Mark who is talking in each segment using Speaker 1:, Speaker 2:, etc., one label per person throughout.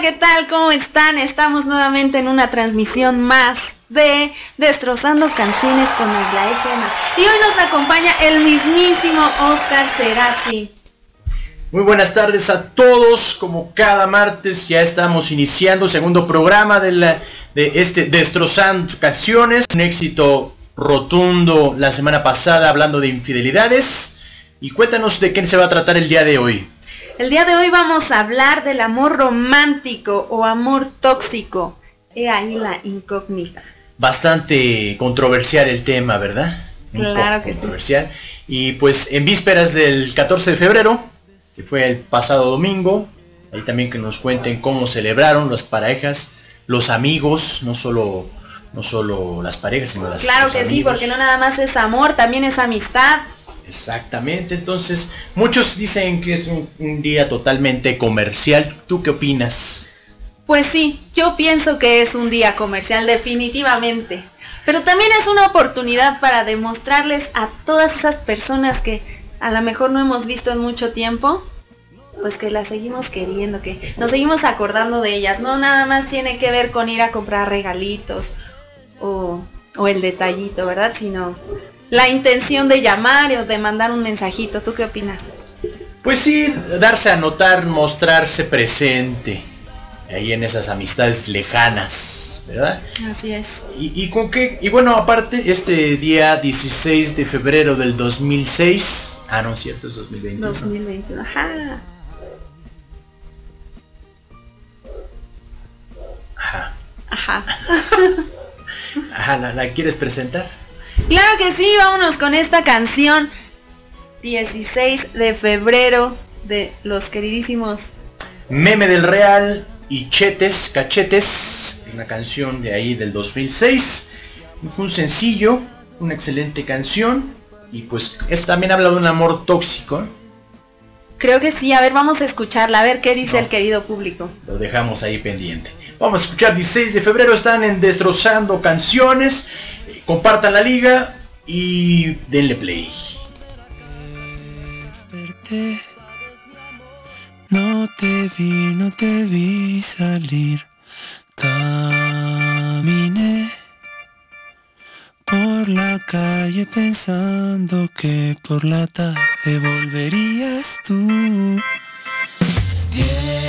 Speaker 1: ¿qué tal? ¿Cómo están? Estamos nuevamente en una transmisión más de Destrozando Canciones con Aglaé Y hoy nos acompaña el mismísimo Oscar Cerati.
Speaker 2: Muy buenas tardes a todos, como cada martes ya estamos iniciando segundo programa de, la, de este Destrozando Canciones, un éxito rotundo la semana pasada hablando de infidelidades y cuéntanos de qué se va a tratar el día de hoy.
Speaker 1: El día de hoy vamos a hablar del amor romántico o amor tóxico. He ahí la incógnita.
Speaker 2: Bastante controversial el tema, ¿verdad?
Speaker 1: Claro que
Speaker 2: controversial. Y pues en vísperas del 14 de febrero que fue el pasado domingo. Ahí también que nos cuenten cómo celebraron las parejas, los amigos, no solo no solo las parejas, sino las
Speaker 1: Claro que sí, porque no nada más es amor, también es amistad.
Speaker 2: Exactamente, entonces muchos dicen que es un, día totalmente comercial. ¿Tú qué opinas?
Speaker 1: Pues sí, yo pienso que es un día comercial definitivamente. Pero también es una oportunidad para demostrarles a todas esas personas que a lo mejor no hemos visto en mucho tiempo, pues que las seguimos queriendo, que nos seguimos acordando de ellas. No nada más tiene que ver con ir a comprar regalitos o, el detallito, ¿verdad? Sino la intención de llamar o de mandar un mensajito. ¿Tú qué opinas?
Speaker 2: Pues sí, darse a notar, mostrarse presente ahí en esas amistades lejanas, ¿verdad?
Speaker 1: Así es.
Speaker 2: Y, y con qué, y bueno, aparte, este día 16 de febrero del 2006, Ah, no, cierto, es 2021. 2021, ajá. Ajá.
Speaker 1: Ajá.
Speaker 2: Ajá, ¿la, quieres presentar?
Speaker 1: Claro que sí, vámonos con esta canción. 16 de febrero de los queridísimos
Speaker 2: Meme del Real y Chetes, Cachetes, una canción de ahí del 2006. Fue un sencillo, una excelente canción. Y pues esto también habla de un amor tóxico.
Speaker 1: Creo que sí, a ver, vamos a escucharla, a ver qué dice el querido público.
Speaker 2: Lo dejamos ahí pendiente. Vamos a escuchar 16 de febrero, están en Destrozando Canciones. Compartan la liga y denle play.
Speaker 3: No te vi, no te vi salir. Caminé por la calle pensando que por la tarde volverías tú. 16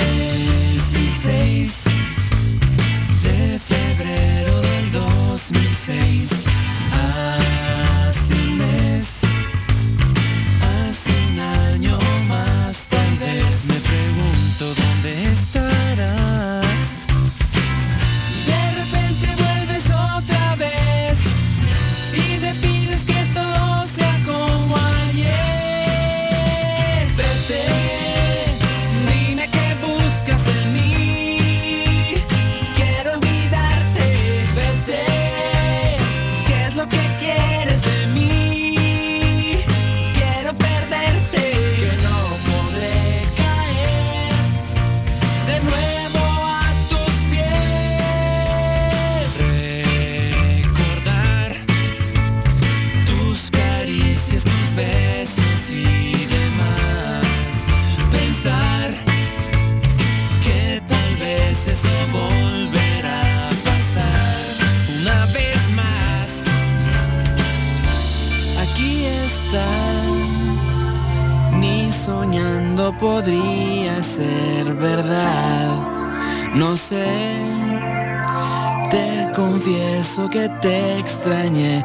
Speaker 3: confieso que te extrañé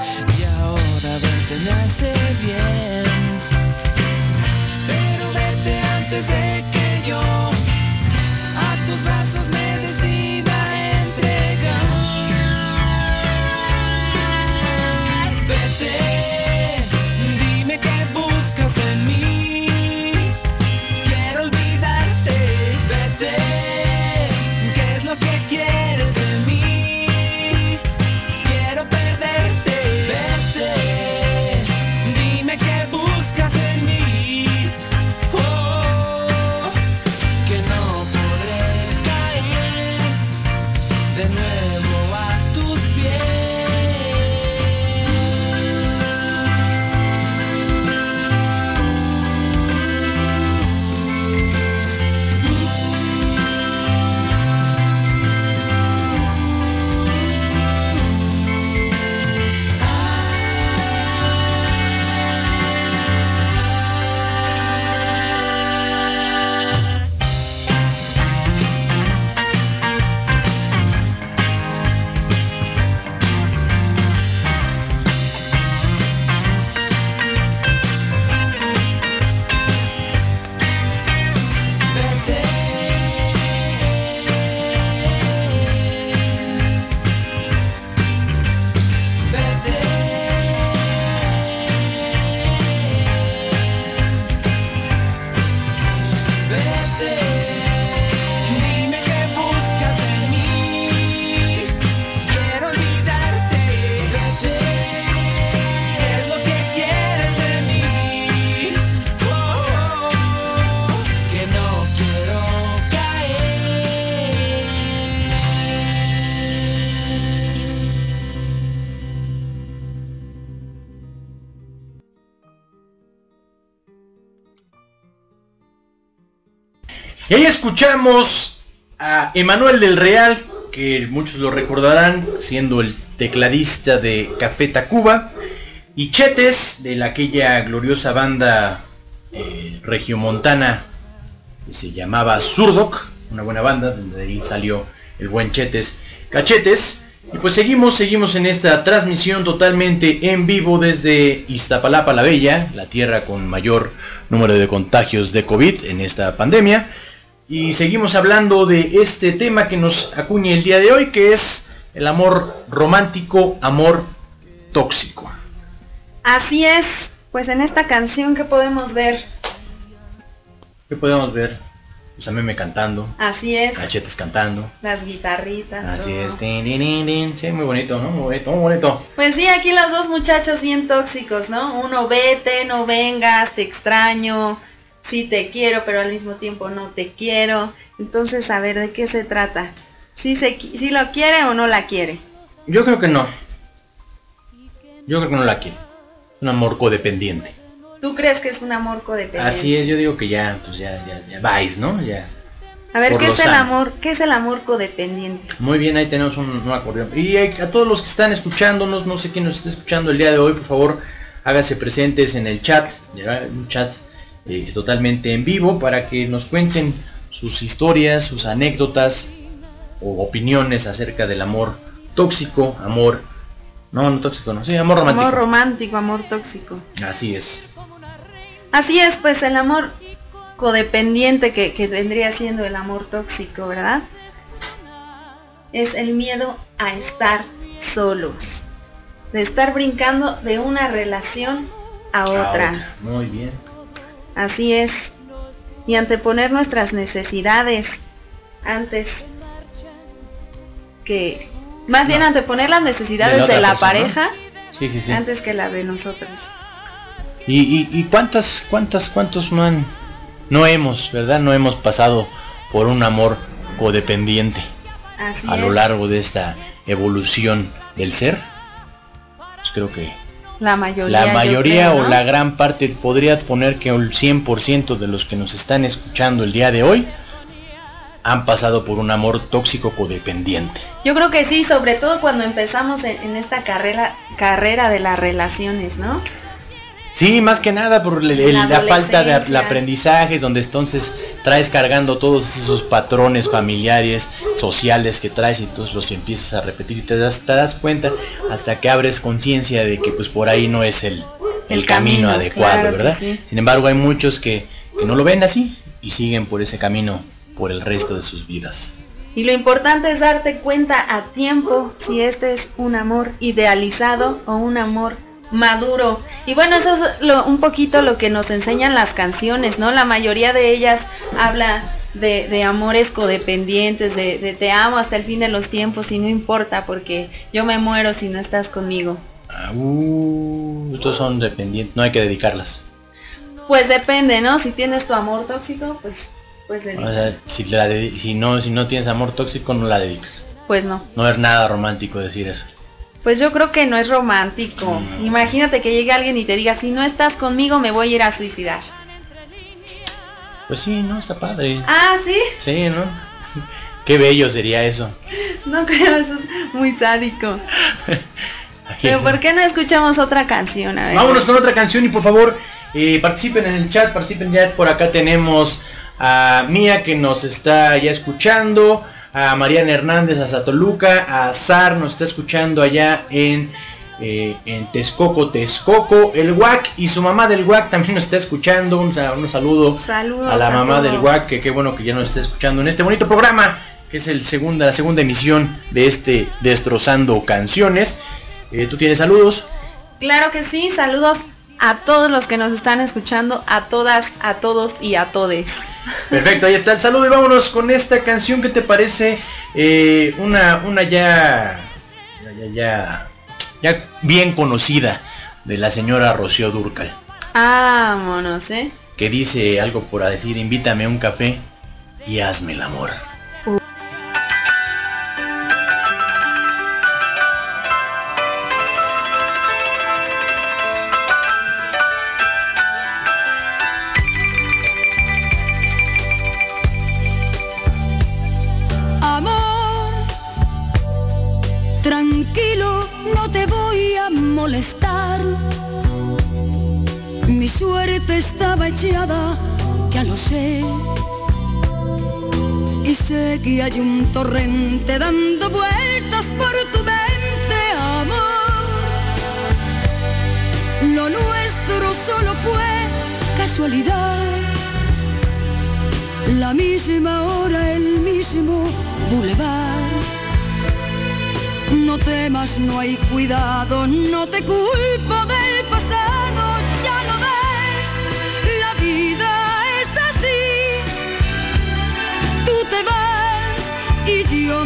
Speaker 2: escuchamos a Emanuel del Real, que muchos lo recordarán siendo el tecladista de Café Tacuba, y Chetes de la, aquella gloriosa banda eh, regiomontana que se llamaba Surdoc, una buena banda, donde ahí salió el buen Chetes Cachetes. Y pues seguimos, seguimos en esta transmisión totalmente en vivo desde Iztapalapa la Bella, la tierra con mayor número de contagios de COVID en esta pandemia. Y seguimos hablando de este tema que nos acuña el día de hoy, que es el amor romántico, amor tóxico.
Speaker 1: Así es, pues en esta canción que podemos ver,
Speaker 2: ¿Qué podemos ver? Pues a meme cantando,
Speaker 1: así es,
Speaker 2: cachetes cantando.
Speaker 1: las guitarritas.
Speaker 2: Así
Speaker 1: todo.
Speaker 2: es. Tin, tin. Sí, muy bonito, ¿no? Muy bonito, muy bonito.
Speaker 1: Pues sí, aquí los dos muchachos bien tóxicos, ¿no? Uno vete, no vengas, te extraño, sí te quiero, pero al mismo tiempo no te quiero. Entonces, a ver, ¿de qué se trata? ¿Si se, si lo quiere o no la quiere?
Speaker 2: Yo creo que no. Yo creo que no la quiere. Un amor codependiente.
Speaker 1: ¿Tú crees que es un amor codependiente?
Speaker 2: Así es, yo digo que ya, pues ya, ya, ya vais, ¿no? Ya.
Speaker 1: A ver, ¿qué es el amor? ¿Qué es el amor codependiente?
Speaker 2: Muy bien, ahí tenemos un, un acordeón. Y a todos los que están escuchándonos, no sé quién nos está escuchando el día de hoy, por favor, hágase presentes en el chat, un chat eh, totalmente en vivo para que nos cuenten sus historias, sus anécdotas o opiniones acerca del amor tóxico, amor, no, no tóxico, no, sí, amor romántico.
Speaker 1: Amor romántico, amor tóxico.
Speaker 2: Así es.
Speaker 1: Así es, pues el amor codependiente que, que vendría siendo el amor tóxico, ¿verdad? Es el miedo a estar solos. De estar brincando de una relación a
Speaker 2: A
Speaker 1: otra.
Speaker 2: Muy bien.
Speaker 1: Así es. Y anteponer nuestras necesidades antes que... Más bien anteponer las necesidades
Speaker 2: De
Speaker 1: de
Speaker 2: la
Speaker 1: pareja
Speaker 2: Sí, sí, sí.
Speaker 1: antes que la de nosotros.
Speaker 2: ¿Y, y, y cuántas, cuántas, cuántos no han, no hemos, verdad? No hemos pasado por un amor codependiente
Speaker 1: Así
Speaker 2: a lo largo de esta evolución del ser. Pues creo que
Speaker 1: La mayoría.
Speaker 2: la
Speaker 1: yo
Speaker 2: mayoría
Speaker 1: creo,
Speaker 2: o la gran parte podría poner que el 100% de los que nos están escuchando el día de hoy han pasado por un amor tóxico codependiente.
Speaker 1: Yo creo que sí, sobre todo cuando empezamos en, en esta carrera, carrera de las relaciones, ¿no?
Speaker 2: Sí, más que nada por el- el-
Speaker 1: La
Speaker 2: la falta de aprendizaje, donde entonces traes cargando todos esos patrones familiares, sociales que traes y entonces los empiezas a repetir y te das, te das cuenta hasta que abres conciencia de que pues por ahí no es el, el camino,
Speaker 1: camino,
Speaker 2: adecuado,
Speaker 1: claro que
Speaker 2: ¿verdad?
Speaker 1: sí.
Speaker 2: Sin embargo hay muchos que, que no lo ven así y siguen por ese camino por el resto de sus vidas.
Speaker 1: Y lo importante es darte cuenta a tiempo si este es un amor idealizado o un amor maduro. Y bueno, eso es lo- un poquito lo que nos enseñan las canciones, ¿no? La mayoría de ellas habla de, de amores codependientes, de, de te amo hasta el fin de los tiempos y no importa porque yo me muero si no estás conmigo.
Speaker 2: Ah, uh, estos son dependientes, no hay que dedicarlas.
Speaker 1: Pues depende, ¿no? Si tienes tu amor tóxico, pues, pues,
Speaker 2: O sea, si, la de- si, no, si no tienes amor tóxico no la dedicas.
Speaker 1: pues no.
Speaker 2: No es nada romántico decir eso.
Speaker 1: Pues yo creo que no es romántico. Imagínate que llegue alguien y te diga, si no estás conmigo me voy a ir a suicidar.
Speaker 2: Pues sí, no, está padre.
Speaker 1: Ah, sí.
Speaker 2: Sí, ¿no? Qué bello sería eso.
Speaker 1: No creo, eso es muy sádico. Pero ¿por qué no escuchamos otra canción? A ver.
Speaker 2: Vámonos con otra canción y por favor eh, participen en el chat, participen ya. Por acá tenemos a Mía que nos está ya escuchando, a Mariana Hernández, a Satoluca, a Sar nos está escuchando allá en, eh, en Texcoco, Texcoco, el WAC y su mamá del WAC también nos está escuchando. Un, sa- un saludo
Speaker 1: Saludos
Speaker 2: a la
Speaker 1: a
Speaker 2: mamá del. WAC, que qué bueno que ya nos está escuchando en este bonito programa, que es el segunda, la segunda emisión de este Destrozando Canciones. Eh, ¿Tú tienes saludos?
Speaker 1: Claro que sí, saludos a todos los que nos están escuchando, a todas, a todos y a todes.
Speaker 2: Perfecto, ahí está el saludo y vámonos con esta canción que te parece eh, una, una ya, ya, ya, ya, bien conocida de la señora Rocío Durcal,
Speaker 1: Vámonos, ¿eh?
Speaker 2: que dice algo por decir, invítame a un café y hazme el amor.
Speaker 4: Torrente dando vueltas por tu mente, amor. Lo nuestro solo fue casualidad. La misma hora, el mismo bulevar. No temas, no hay cuidado, no te culpo del y yo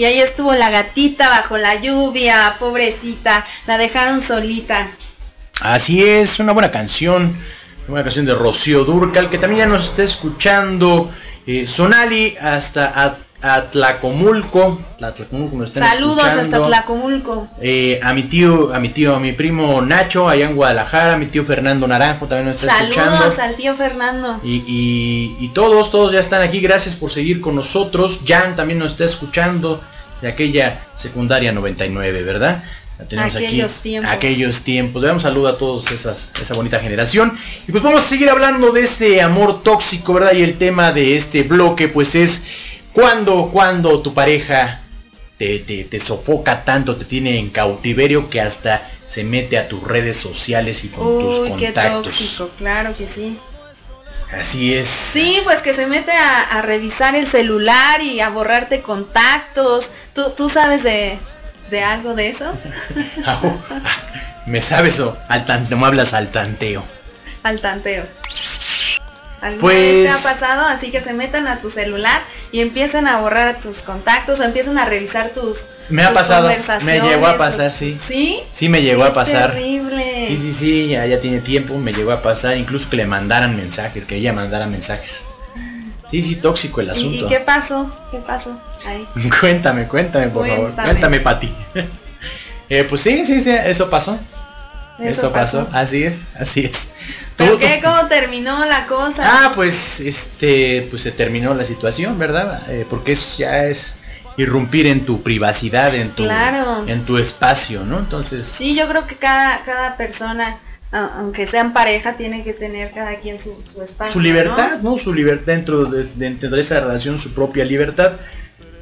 Speaker 4: Y
Speaker 1: ahí estuvo la gatita bajo la lluvia, pobrecita, la dejaron solita.
Speaker 2: Así es, una buena canción, una buena canción de Rocío Durcal, que también ya nos está escuchando. eh, Sonali hasta At- Atlacomulco, Atlacomulco nos están
Speaker 1: Saludos
Speaker 2: escuchando.
Speaker 1: hasta Tlacomulco.
Speaker 2: Eh, a mi tío, a mi tío, a mi primo Nacho allá en Guadalajara, a mi tío Fernando Naranjo también nos está
Speaker 1: Saludos
Speaker 2: escuchando.
Speaker 1: al tío Fernando.
Speaker 2: Y, y- y todos, todos ya están aquí, gracias por seguir con nosotros. Jan también nos está escuchando de aquella secundaria 99, ¿verdad? La tenemos
Speaker 1: Aquellos
Speaker 2: aquí.
Speaker 1: tiempos.
Speaker 2: Aquellos tiempos. Le damos saludo a todos esas, esa bonita generación. Y pues vamos a seguir hablando de este amor tóxico, ¿verdad? Y el tema de este bloque, pues es cuando, cuando tu pareja te, te- te sofoca tanto, te tiene en cautiverio que hasta se mete a tus redes sociales y con tus
Speaker 1: qué
Speaker 2: contactos.
Speaker 1: tóxico, claro que sí.
Speaker 2: Así es.
Speaker 1: Sí, pues que se mete a, a revisar el celular y a borrarte contactos. ¿Tú, tú sabes de, de algo de eso?
Speaker 2: Ah, oh, ah, ¿Me sabes o al tanteo? ¿Me hablas al tanteo?
Speaker 1: Al tanteo. ¿Alguna
Speaker 2: Pues-
Speaker 1: vez te ha pasado? Así que se metan a tu celular y empiezan a borrar tus contactos o empiezan a revisar tus
Speaker 2: Me ha pasado, me llegó a pasar, sí.
Speaker 1: ¿Sí?
Speaker 2: Sí me llegó a pasar.
Speaker 1: Terrible.
Speaker 2: Sí, sí, sí, ya, ya tiene tiempo, me llegó a pasar, incluso que le mandaran mensajes, que ella mandara mensajes. Sí, sí, tóxico el
Speaker 1: ¿Y,
Speaker 2: asunto.
Speaker 1: y qué pasó? ¿Qué pasó? Ahí.
Speaker 2: cuéntame, cuéntame, por favor.
Speaker 1: Cuéntame.
Speaker 2: Pati. eh, pues sí, sí, sí, eso pasó. Eso, pasó. así es, así es.
Speaker 1: ¿Pero
Speaker 2: Tú-
Speaker 1: qué? ¿Cómo terminó la cosa?
Speaker 2: Ah, pues este, pues se terminó la situación, ¿verdad? Eh, porque es, ya es, irrumpir en tu privacidad, en tu,
Speaker 1: Claro.
Speaker 2: en tu espacio, ¿no? Entonces,
Speaker 1: Sí, yo creo que cada, cada persona, aunque sean pareja, tiene que tener cada quien su, su espacio.
Speaker 2: su liberdad, ¿no? Su libertad dentro de, dentro de esa relación, su propia libertad.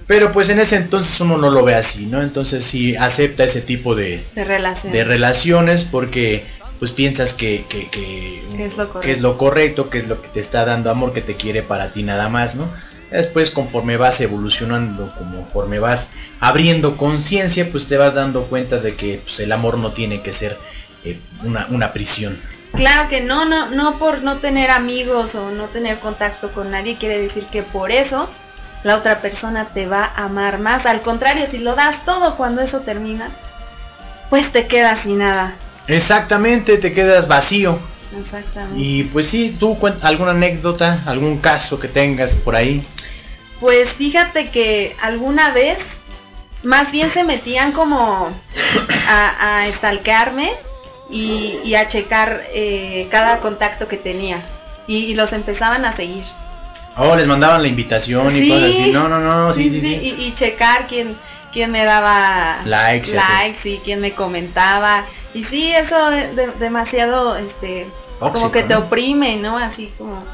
Speaker 2: Pero pues en ese entonces uno no lo ve así, ¿no? Entonces sí acepta ese tipo de,
Speaker 1: De
Speaker 2: relaciones porque pues piensas que, que, que-
Speaker 1: Que es lo
Speaker 2: que es lo correcto, que es lo que te está dando amor, que te quiere para ti nada más, ¿no? Después conforme vas evolucionando, conforme vas abriendo conciencia, pues te vas dando cuenta de que pues, el amor no tiene que ser eh, una, una prisión.
Speaker 1: Claro que no, no, no por no tener amigos o no tener contacto con nadie quiere decir que por eso la otra persona te va a amar más. Al contrario, si lo das todo cuando eso termina, pues te quedas sin nada.
Speaker 2: Exactamente, te quedas vacío.
Speaker 1: Exactamente.
Speaker 2: Y pues sí, tú alguna anécdota, algún caso que tengas por ahí.
Speaker 1: Pues fíjate que alguna vez más bien se metían como a, a estalquearme y, y a checar eh, cada contacto que tenía. Y, y los empezaban a seguir.
Speaker 2: Oh, les mandaban la invitación y cosas así. No, no, no, sí, sí, sí.
Speaker 1: Y, y checar quién, quién me daba
Speaker 2: Likes así.
Speaker 1: likes y quién me comentaba. Y sí, eso es de- demasiado, este, como que te
Speaker 2: ¿no?
Speaker 1: oprime, ¿no? Así como,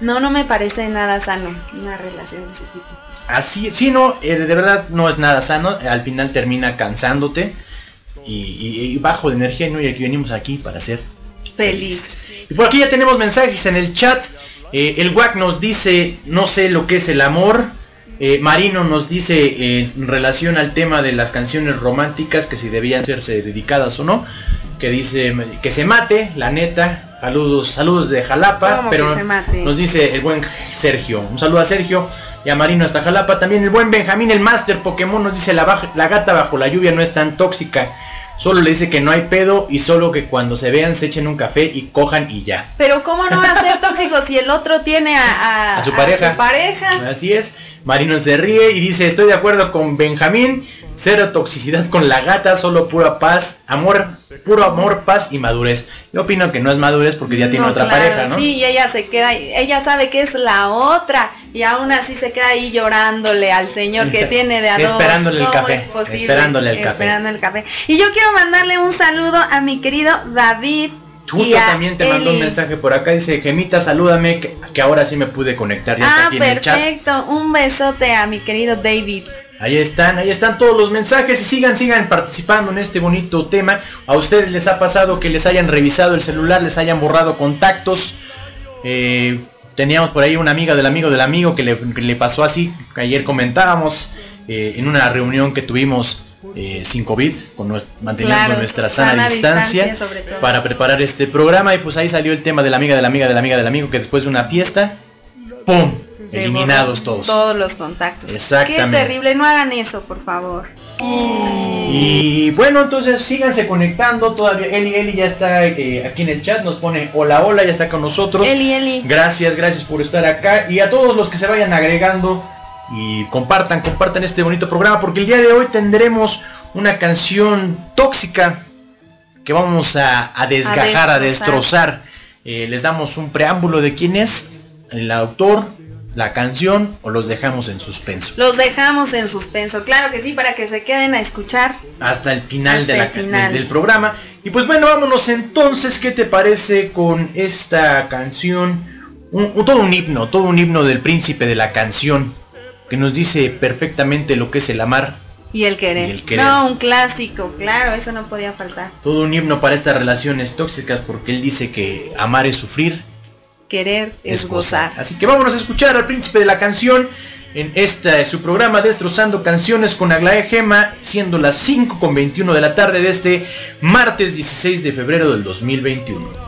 Speaker 1: no, no me parece nada sano una relación de ese tipo.
Speaker 2: Así, sí, no, eh, de verdad no es nada sano. Al final termina cansándote y, y- y bajo de energía, ¿no? Y aquí venimos aquí para ser
Speaker 1: Feliz.
Speaker 2: Y por aquí ya tenemos mensajes en el chat. Eh, el WAC nos dice, no sé lo que es el amor. Eh, Marino nos dice en relación al tema de las canciones románticas, que si debían serse dedicadas o no. Que dice que se mate, la neta. Saludos, saludos de Jalapa.
Speaker 1: ¿Cómo
Speaker 2: pero nos dice el buen Sergio. Un saludo a Sergio y a Marino hasta Jalapa. También el buen Benjamín, el Master Pokémon, nos dice la, baja- la gata bajo la lluvia no es tan tóxica. Solo le dice que no hay pedo y solo que cuando se vean se echen un café y cojan y ya.
Speaker 1: Pero cómo no va a ser tóxico si el otro tiene a, a-
Speaker 2: A su pareja.
Speaker 1: su pareja?
Speaker 2: Así es. Marino se ríe y dice, estoy de acuerdo con Benjamín. Cero toxicidad con la gata, solo pura paz, amor, puro amor, paz y madurez. Yo opino que no es madurez porque ya tiene
Speaker 1: No,
Speaker 2: otra
Speaker 1: claro,
Speaker 2: pareja, ¿no?
Speaker 1: Sí, y ella se queda, ella sabe que es la otra y aún así se queda ahí llorándole al señor que tiene de a
Speaker 2: esperándole el
Speaker 1: ¿Cómo
Speaker 2: café,
Speaker 1: es posible?
Speaker 2: esperándole el café.
Speaker 1: Esperando el café. Y yo quiero mandarle un saludo a mi querido David.
Speaker 2: Justo también te mandó un mensaje por acá, dice, Gemita, salúdame, que, que ahora sí me pude conectar ya está
Speaker 1: Ah,
Speaker 2: aquí en el chat.
Speaker 1: perfecto. Un besote a mi querido David.
Speaker 2: Ahí están, ahí están todos los mensajes y sigan, sigan participando en este bonito tema. A ustedes les ha pasado que les hayan revisado el celular, les hayan borrado contactos. Eh, teníamos por ahí una amiga del amigo del amigo que le, que le pasó así, ayer comentábamos eh, en una reunión que tuvimos eh, sin COVID, con manteniendo
Speaker 1: Claro,
Speaker 2: nuestra sana,
Speaker 1: sana
Speaker 2: distancia, para preparar este programa y pues ahí salió el tema de la amiga de la amiga de la amiga del amigo que después de una fiesta, ¡pum! Eliminados todos.
Speaker 1: Todos los contactos.
Speaker 2: Exactamente.
Speaker 1: Qué terrible, no hagan eso, por favor.
Speaker 2: Y bueno, entonces síganse conectando todavía. Eli, Eli ya está eh, aquí en el chat, nos pone hola, hola, ya está con nosotros.
Speaker 1: Eli, Eli.
Speaker 2: Gracias, gracias por estar acá. Y a todos los que se vayan agregando y compartan, compartan este bonito programa porque el día de hoy tendremos una canción tóxica que vamos a, a desgajar, a
Speaker 1: destrozar.
Speaker 2: destrozar. Eh, les damos un preámbulo de quién es el autor, la canción o los dejamos en suspenso.
Speaker 1: Los dejamos en suspenso, claro que sí, para que se queden a escuchar.
Speaker 2: hasta el final,
Speaker 1: Hasta
Speaker 2: de la-
Speaker 1: el final.
Speaker 2: de- del programa. Y pues bueno, vámonos entonces, ¿qué te parece con esta canción? Un, un- todo un himno, todo un himno del príncipe de la canción, que nos dice perfectamente lo que es el amar.
Speaker 1: Y el querer.
Speaker 2: Y el querer.
Speaker 1: No, un clásico, claro, eso no podía faltar.
Speaker 2: Todo un himno para estas relaciones tóxicas, porque él dice que amar es sufrir,
Speaker 1: Querer es, gozar.
Speaker 2: Así que vámonos a escuchar al príncipe de la canción en este su programa Destrozando Canciones con Aglaé Gema, siendo las 5 con 21 de la tarde de este martes 16 de febrero del 2021.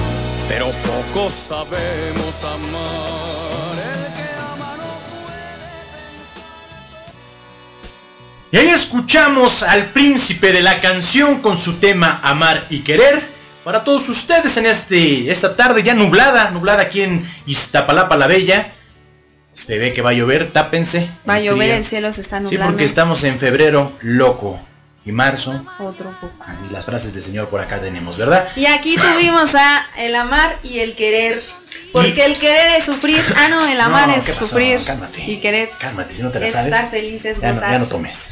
Speaker 5: pero pocos sabemos amar. El que ama no
Speaker 2: Y ahí escuchamos al príncipe de la canción con su tema Amar y Querer. Para todos ustedes en este, esta tarde ya nublada, nublada aquí en Iztapalapa la Bella. Se ve que va a llover, tápense.
Speaker 1: Va a llover, el cielo se está
Speaker 2: Sí,
Speaker 1: nublando.
Speaker 2: porque estamos en febrero loco. Y marzo.
Speaker 1: Otro poco.
Speaker 2: ah, y las frases de señor por acá tenemos, ¿verdad?
Speaker 1: Y aquí tuvimos a el amar y el querer. Porque
Speaker 2: Y-
Speaker 1: el querer es sufrir. Ah, no, el amar
Speaker 2: No,
Speaker 1: es sufrir.
Speaker 2: Cálmate.
Speaker 1: Y querer.
Speaker 2: Cálmate, si no te la
Speaker 1: Estar
Speaker 2: sabes.
Speaker 1: feliz es
Speaker 2: ya, no, ya no tomes.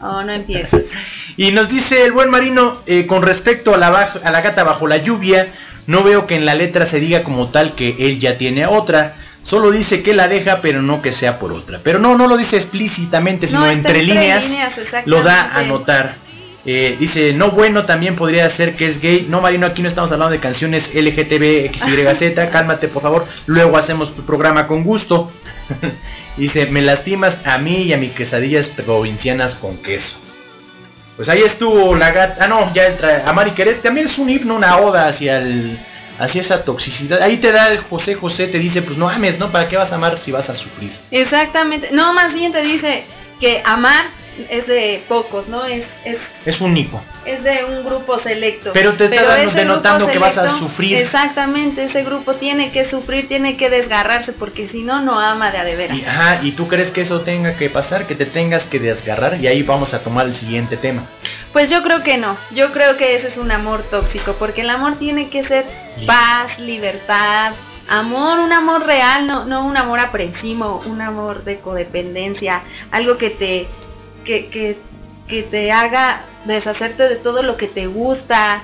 Speaker 1: Oh, no empieces.
Speaker 2: Y nos dice el buen marino, eh, con respecto a la, baj- a la gata bajo la lluvia, no veo que en la letra se diga como tal que él ya tiene a otra. Solo dice que la deja, pero no que sea por otra. Pero no, no lo dice explícitamente, sino
Speaker 1: No,
Speaker 2: entre,
Speaker 1: entre
Speaker 2: líneas,
Speaker 1: líneas,
Speaker 2: lo da a notar. Eh, dice, no bueno, también podría ser que es gay. No, Marino, aquí no estamos hablando de canciones LGTB, XYZ. Cálmate, por favor. Luego hacemos tu programa con gusto. dice, me lastimas a mí y a mis quesadillas provincianas con queso. Pues ahí estuvo la gata. Ah, no, ya entra. Amar y querer. También es un himno, una oda hacia el. Hacia esa toxicidad. Ahí te da el José José, te dice, pues no ames, ¿no? ¿Para qué vas a amar si vas a sufrir?
Speaker 1: Exactamente. No, más bien te dice que amar es de pocos, ¿no? Es, es,
Speaker 2: Es único.
Speaker 1: es de un grupo selecto.
Speaker 2: Pero te está dando-
Speaker 1: ese
Speaker 2: denotando que vas a sufrir.
Speaker 1: Exactamente, ese grupo tiene que sufrir, tiene que desgarrarse, porque si no, no ama de a de veras.
Speaker 2: Y, ajá, y tú crees que eso tenga que pasar, que te tengas que desgarrar. Y ahí vamos a tomar el siguiente tema.
Speaker 1: Pues yo creo que no. Yo creo que ese es un amor tóxico, porque el amor tiene que ser paz, libertad, amor, un amor real, no, no un amor aprensivo, un amor de codependencia, algo que te, que, que, que te haga deshacerte de todo lo que te gusta,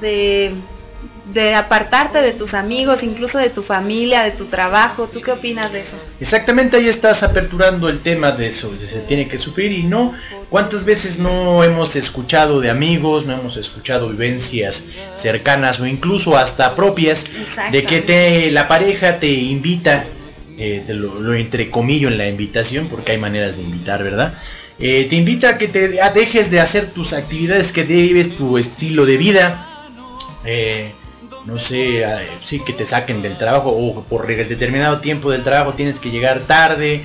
Speaker 1: de, de apartarte de tus amigos, incluso de tu familia, de tu trabajo. ¿Tú qué opinas de eso?
Speaker 2: Exactamente, ahí estás aperturando el tema de eso, de se tiene que sufrir y no. ¿Cuántas veces no hemos escuchado de amigos, no hemos escuchado vivencias cercanas o incluso hasta propias de que te la pareja te invita, eh, te lo, lo entrecomillo en la invitación porque hay maneras de invitar, ¿verdad? Eh, te invita a que te dejes de hacer tus actividades que debes, tu estilo de vida. eh, no sé, eh, sí que te saquen del trabajo o por determinado tiempo del trabajo tienes que llegar tarde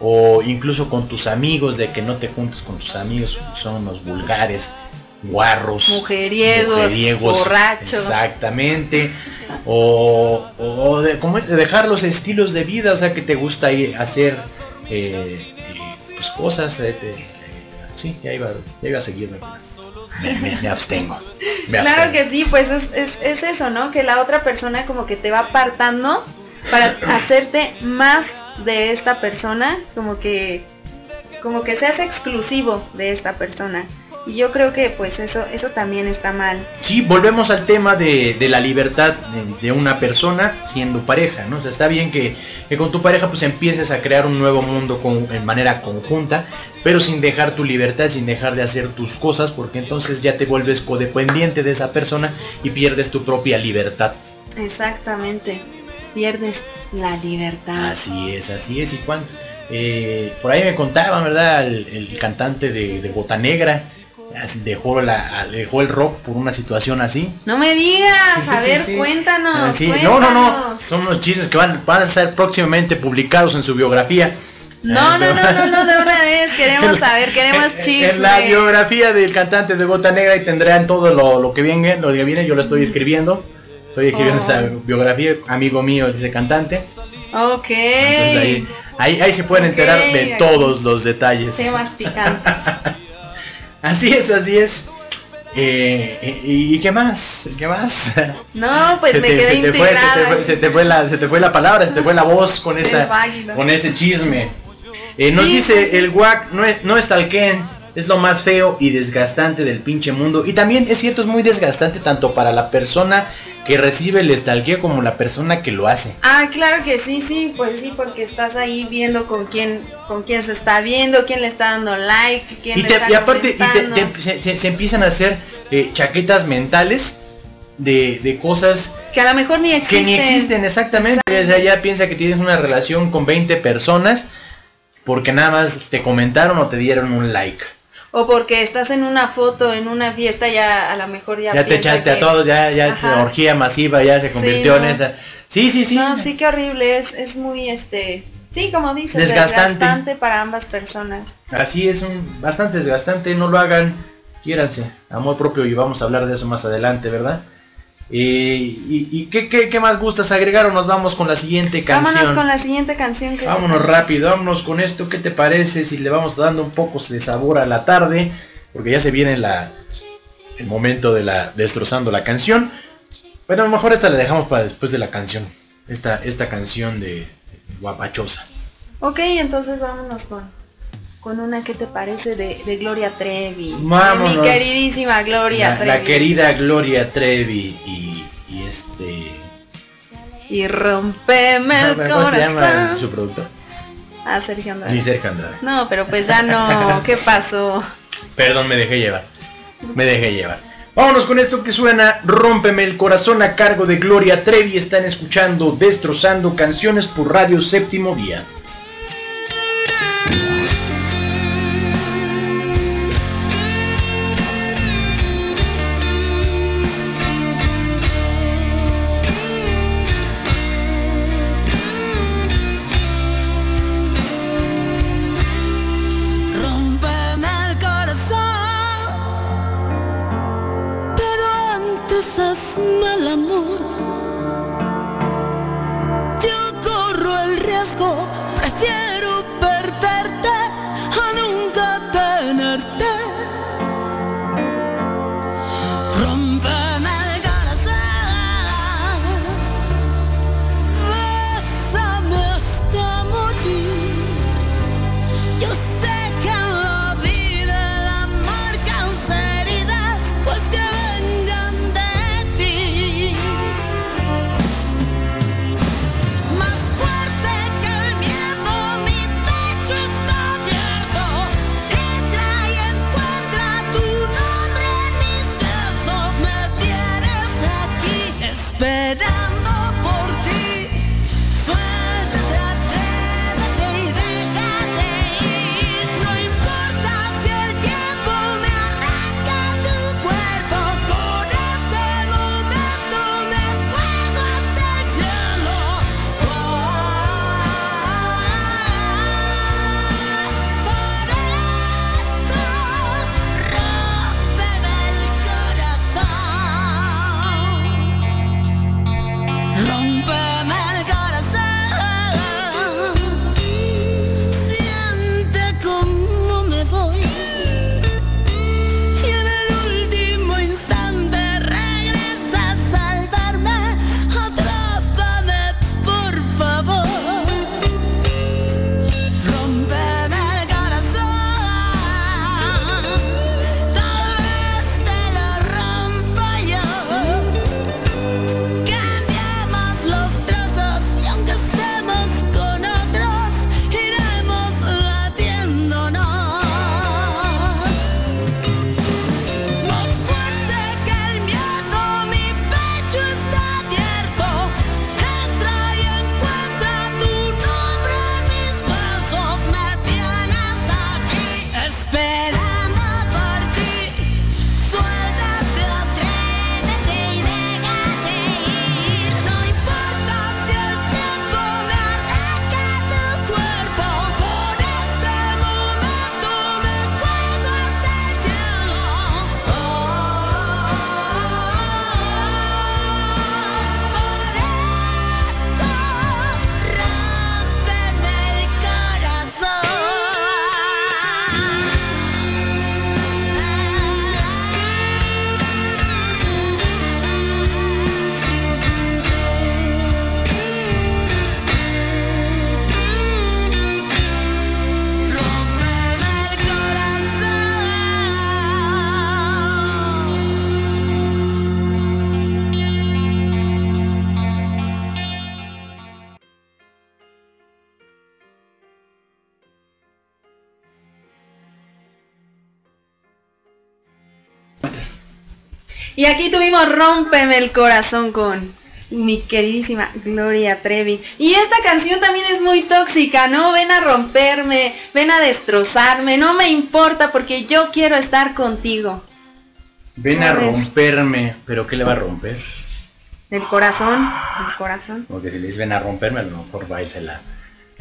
Speaker 2: o incluso con tus amigos de que no te juntes con tus amigos son unos vulgares guarros
Speaker 1: Mujeriegos, borrachos.
Speaker 2: exactamente o, o de, de dejar los estilos de vida, o sea, que te gusta ir a hacer eh, pues cosas, eh, eh, sí, ya iba, ya iba a seguir, me, me- me abstengo. me
Speaker 1: Claro
Speaker 2: abstengo.
Speaker 1: que sí, pues es, es- es eso, ¿no? Que la otra persona como que te va apartando para hacerte más de esta persona, como que como que seas exclusivo de esta persona. Y yo creo que pues eso eso también está mal.
Speaker 2: Sí, volvemos al tema de, de la libertad de, de una persona siendo pareja, ¿no? O sea, está bien que, que con tu pareja pues empieces a crear un nuevo mundo con, en manera conjunta, pero sin dejar tu libertad, sin dejar de hacer tus cosas, porque entonces ya te vuelves codependiente de esa persona y pierdes tu propia libertad.
Speaker 1: Exactamente. Pierdes la libertad.
Speaker 2: Así es, así es. Y cuánto. eh, por ahí me contaban, ¿verdad? El, el cantante de, de Bota Negra dejó, la, dejó el rock por una situación así.
Speaker 1: No me digas,
Speaker 2: Sí,
Speaker 1: a
Speaker 2: sí,
Speaker 1: ver,
Speaker 2: sí.
Speaker 1: cuéntanos,
Speaker 2: Ah,
Speaker 1: cuéntanos.
Speaker 2: No, no, no. Son unos chismes que van, van a ser próximamente publicados en su biografía.
Speaker 1: No,
Speaker 2: Ah,
Speaker 1: no, no, no, no, de una vez, queremos saber, queremos
Speaker 2: En-
Speaker 1: chisme.
Speaker 2: En la biografía del cantante de Bota Negra y tendrán todo lo, lo que viene, lo que viene, yo lo estoy escribiendo. Estoy escribiendo
Speaker 1: Oh.
Speaker 2: esa biografía, amigo mío, ese cantante.
Speaker 1: Ok.
Speaker 2: Entonces ahí, ahí, ahí se pueden enterar de todos los detalles.
Speaker 1: Temas picantes.
Speaker 2: Así es, así es. Eh, eh, ¿Y qué más? ¿Qué más?
Speaker 1: No, pues
Speaker 2: se,
Speaker 1: me
Speaker 2: te,
Speaker 1: quedé
Speaker 2: se te fue, se, te fue, se te fue la, se te fue la palabra, se te fue la voz con esa, con ese chisme. Eh, nos
Speaker 1: Sí,
Speaker 2: dice
Speaker 1: sí,
Speaker 2: el guac, no es, no es talquen, es lo más feo y desgastante del pinche mundo. Y también es cierto, es muy desgastante tanto para la persona que recibe el estalqueo como la persona que lo hace.
Speaker 1: Ah, claro que sí, sí, pues sí, porque estás ahí viendo con quién, con quién se está viendo, quién le está dando like, quién
Speaker 2: Y,
Speaker 1: le
Speaker 2: te-
Speaker 1: está
Speaker 2: y aparte y te- se, empiezan a hacer eh, chaquetas mentales de, de cosas
Speaker 1: que a lo mejor ni
Speaker 2: que
Speaker 1: existen.
Speaker 2: ni existen exactamente. O sea, ya piensa que tienes una relación con 20 personas porque nada más te comentaron o te dieron un like.
Speaker 1: O porque estás en una foto, en una fiesta, ya a lo mejor ya
Speaker 2: Ya, te echaste a todos, ya, ya
Speaker 1: Ajá.
Speaker 2: orgía masiva ya se convirtió en
Speaker 1: no.
Speaker 2: esa. Sí, sí, sí.
Speaker 1: No, sí que horrible, es, es muy este, sí, como dices,
Speaker 2: Desgastante.
Speaker 1: desgastante para ambas personas.
Speaker 2: Así es un bastante desgastante, no lo hagan, quiéranse, amor propio y vamos a hablar de eso más adelante, ¿verdad? Eh, y y ¿qué, qué, qué más gustas agregar o nos vamos con la siguiente canción?
Speaker 1: Vámonos con la siguiente canción que
Speaker 2: Vámonos rápido, vámonos con esto, ¿qué te parece si le vamos dando un poco de sabor a la tarde? Porque ya se viene la, el momento de la destrozando la canción. Pero a lo mejor esta la dejamos para después de la canción. Esta, esta canción de Guapachosa.
Speaker 1: Ok, entonces vámonos con, con una que te parece de, de Gloria Trevi. De
Speaker 2: Vámonos.
Speaker 1: mi queridísima Gloria
Speaker 2: La,
Speaker 1: Trevi.
Speaker 2: la querida Gloria Trevi y, y este...
Speaker 1: Y rompeme el
Speaker 2: ¿Cómo se llama
Speaker 1: corazón.
Speaker 2: su productor?
Speaker 1: Ah, Sergio Andrade.
Speaker 2: Ni Sergio Andrade.
Speaker 1: No, pero pues ya no. ¿Qué pasó?
Speaker 2: Perdón, me dejé llevar. Me dejé llevar. Vámonos con esto que suena Rómpeme el corazón a cargo de Gloria Trevi. Están escuchando Destrozando Canciones por Radio Séptimo Día.
Speaker 1: Y aquí tuvimos Rómpeme el corazón con mi queridísima Gloria Trevi. Y esta canción también es muy tóxica, ¿no? Ven a romperme, ven a destrozarme, no me importa porque yo quiero estar contigo.
Speaker 2: Ven a romperme, pero ¿qué le va a romper?
Speaker 1: El corazón, el corazón.
Speaker 2: Porque si le dices ven a romperme, a lo mejor va y se la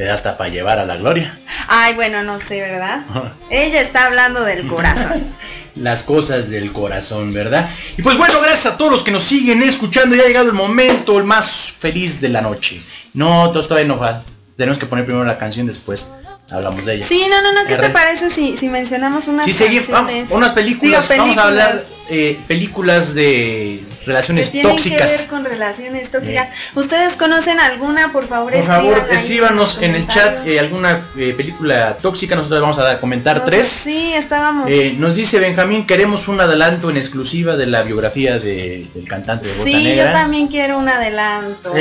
Speaker 2: le da hasta para llevar a la gloria.
Speaker 1: Ay, bueno, no sé, ¿verdad? Ella está hablando del corazón.
Speaker 2: Las cosas del corazón, ¿verdad? Y pues bueno, gracias a todos los que nos siguen escuchando. Ya ha llegado el momento el más feliz de la noche. No, todavía no va. Tenemos que poner primero la canción después hablamos de ella.
Speaker 1: Sí, no, no, no, ¿qué te parece si, si mencionamos unas
Speaker 2: sí, canciones? unas películas. Vamos a hablar eh, películas de relaciones que tienen tóxicas.
Speaker 1: que ver con relaciones tóxicas. Eh. ¿Ustedes conocen alguna, por favor?
Speaker 2: Por favor, escríbanos en el chat eh, alguna película tóxica. Nosotros vamos a comentar tres.
Speaker 1: Sí, estábamos.
Speaker 2: nos dice Benjamín, queremos un adelanto en exclusiva de la biografía de, del cantante de Bota
Speaker 1: Sí, yo también quiero un adelanto.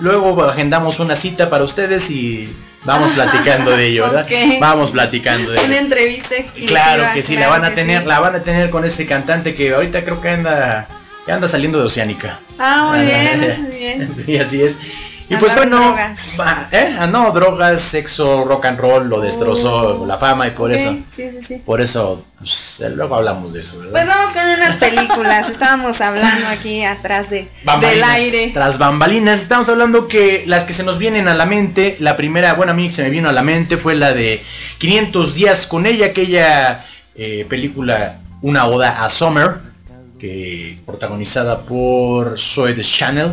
Speaker 2: luego agendamos una cita para ustedes y Vamos platicando de ello, ¿verdad? Vamos platicando de ello.
Speaker 1: Una entrevista
Speaker 2: Claro que sí, la van a tener, la van a tener con ese cantante que ahorita creo que anda, que anda saliendo de Oceánica.
Speaker 1: Ah, muy bien, muy bien.
Speaker 2: Sí, así es. Y pues bueno, ¿eh? ah, no, drogas, sexo, rock and roll, lo destrozó oh. la fama y por eso,
Speaker 1: sí, sí, sí.
Speaker 2: por eso, pues, eh, luego hablamos de eso, ¿verdad?
Speaker 1: Pues vamos con unas películas, estábamos hablando aquí atrás de, del aire.
Speaker 2: Tras bambalinas, estamos hablando que las que se nos vienen a la mente, la primera, bueno, a mí que se me vino a la mente fue la de 500 días con ella, aquella eh, película, una oda a Summer, que protagonizada por Zoe de Chanel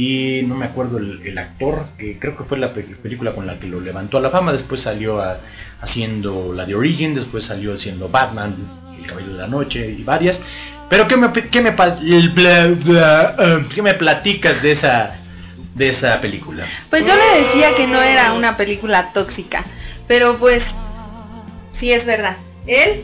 Speaker 2: y no me acuerdo el, actor, que creo que fue la película con la que lo levantó a la fama, después salió haciendo la de Origin, después salió haciendo Batman, El Cabello de la Noche y varias. Pero ¿qué me, qué me, qué me platicas de esa, de esa película?
Speaker 1: Pues yo le decía que no era una película tóxica, pero pues sí es verdad. Él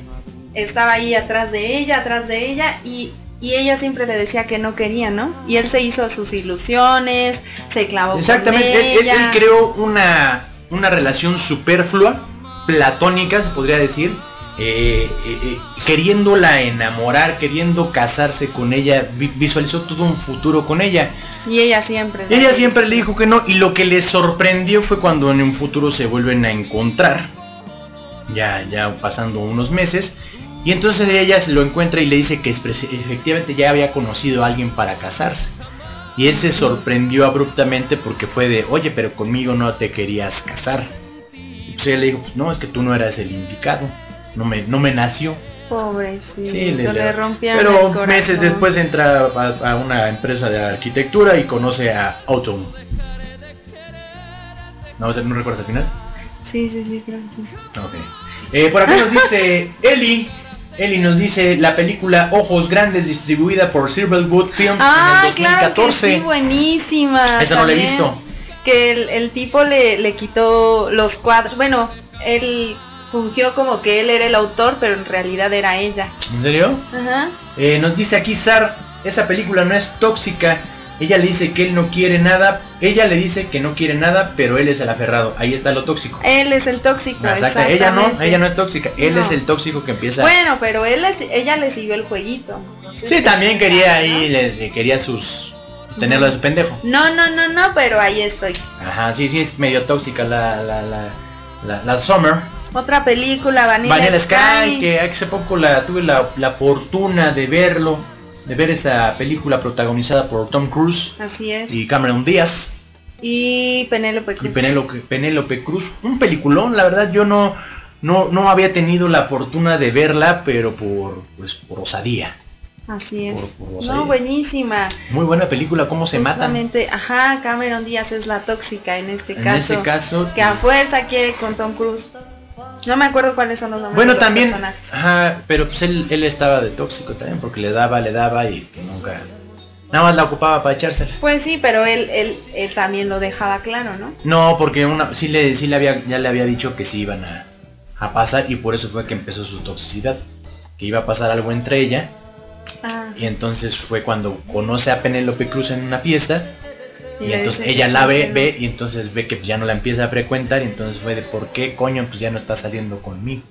Speaker 1: estaba ahí atrás de ella, atrás de ella y y ella siempre le decía que no quería, ¿no? Y él se hizo sus ilusiones, se clavó
Speaker 2: Exactamente,
Speaker 1: con
Speaker 2: ella. Él, él, creó una, una relación superflua, platónica, se podría decir, eh, eh, eh, queriéndola enamorar, queriendo casarse con ella, visualizó todo un futuro con ella.
Speaker 1: Y ella siempre.
Speaker 2: Ella siempre le dijo que no, y lo que le sorprendió fue cuando en un futuro se vuelven a encontrar, ya, ya pasando unos meses, y entonces ella se lo encuentra y le dice que efectivamente ya había conocido a alguien para casarse. Y él se sorprendió abruptamente porque fue de, oye, pero conmigo no te querías casar. Y pues ella le dijo, pues no, es que tú no eras el indicado. No me, no me nació.
Speaker 1: Pobrecito, sí, le, le
Speaker 2: Pero meses después entra a, una empresa de arquitectura y conoce a Autumn. ¿No, ¿No recuerdas el final?
Speaker 1: Sí, sí, sí, creo que sí.
Speaker 2: Ok. Eh, por aquí nos dice Eli, Eli nos dice la película Ojos Grandes distribuida por Silverwood Films
Speaker 1: ah, en el 2014. Claro sí, buenísima.
Speaker 2: Esa no la he visto.
Speaker 1: Que el, tipo le, le, quitó los cuadros. Bueno, él fungió como que él era el autor, pero en realidad era ella.
Speaker 2: ¿En serio?
Speaker 1: Ajá.
Speaker 2: Eh, nos dice aquí Sar, esa película no es tóxica, ella le dice que él no quiere nada, ella le dice que no quiere nada, pero él es el aferrado. Ahí está lo tóxico.
Speaker 1: Él es el tóxico. Exacto.
Speaker 2: Ella no, ella no es tóxica. Él es el tóxico que empieza.
Speaker 1: Bueno, pero él ella le siguió el jueguito.
Speaker 2: sí, también quería ahí, quería sus tenerlo de su pendejo.
Speaker 1: No, no, no, no, pero ahí estoy.
Speaker 2: Ajá, sí, sí, es medio tóxica la, la, la, la, Summer.
Speaker 1: Otra película, Vanilla,
Speaker 2: Vanilla Sky, que hace poco la tuve la, la fortuna de verlo de ver esta película protagonizada por Tom Cruise.
Speaker 1: Así es.
Speaker 2: Y Cameron Díaz.
Speaker 1: Y Penélope Cruz.
Speaker 2: Y Penélope, Penélope Cruz. Un peliculón, la verdad yo no, no, no había tenido la fortuna de verla, pero por, pues, por osadía.
Speaker 1: Así es. no, buenísima.
Speaker 2: Muy buena película, cómo se
Speaker 1: Justamente, ajá, Cameron Díaz es la tóxica en este
Speaker 2: en
Speaker 1: caso.
Speaker 2: Ese caso.
Speaker 1: Que a fuerza quiere con Tom Cruise. No me acuerdo cuáles son los nombres.
Speaker 2: Bueno, también, ajá, pero pues él, él estaba de tóxico también porque le daba, le daba y nunca nada más la ocupaba para echársela.
Speaker 1: Pues sí, pero él, él, él también lo dejaba claro, ¿no?
Speaker 2: No, porque una, sí le, sí le había, ya le había dicho que sí iban a, a pasar y por eso fue que empezó su toxicidad, que iba a pasar algo entre ella. Ah. Y entonces fue cuando conoce a Penélope Cruz en una fiesta y, entonces ella la ve, ve y entonces ve que ya no la empieza a frecuentar y entonces fue de por qué coño pues ya no está saliendo conmigo.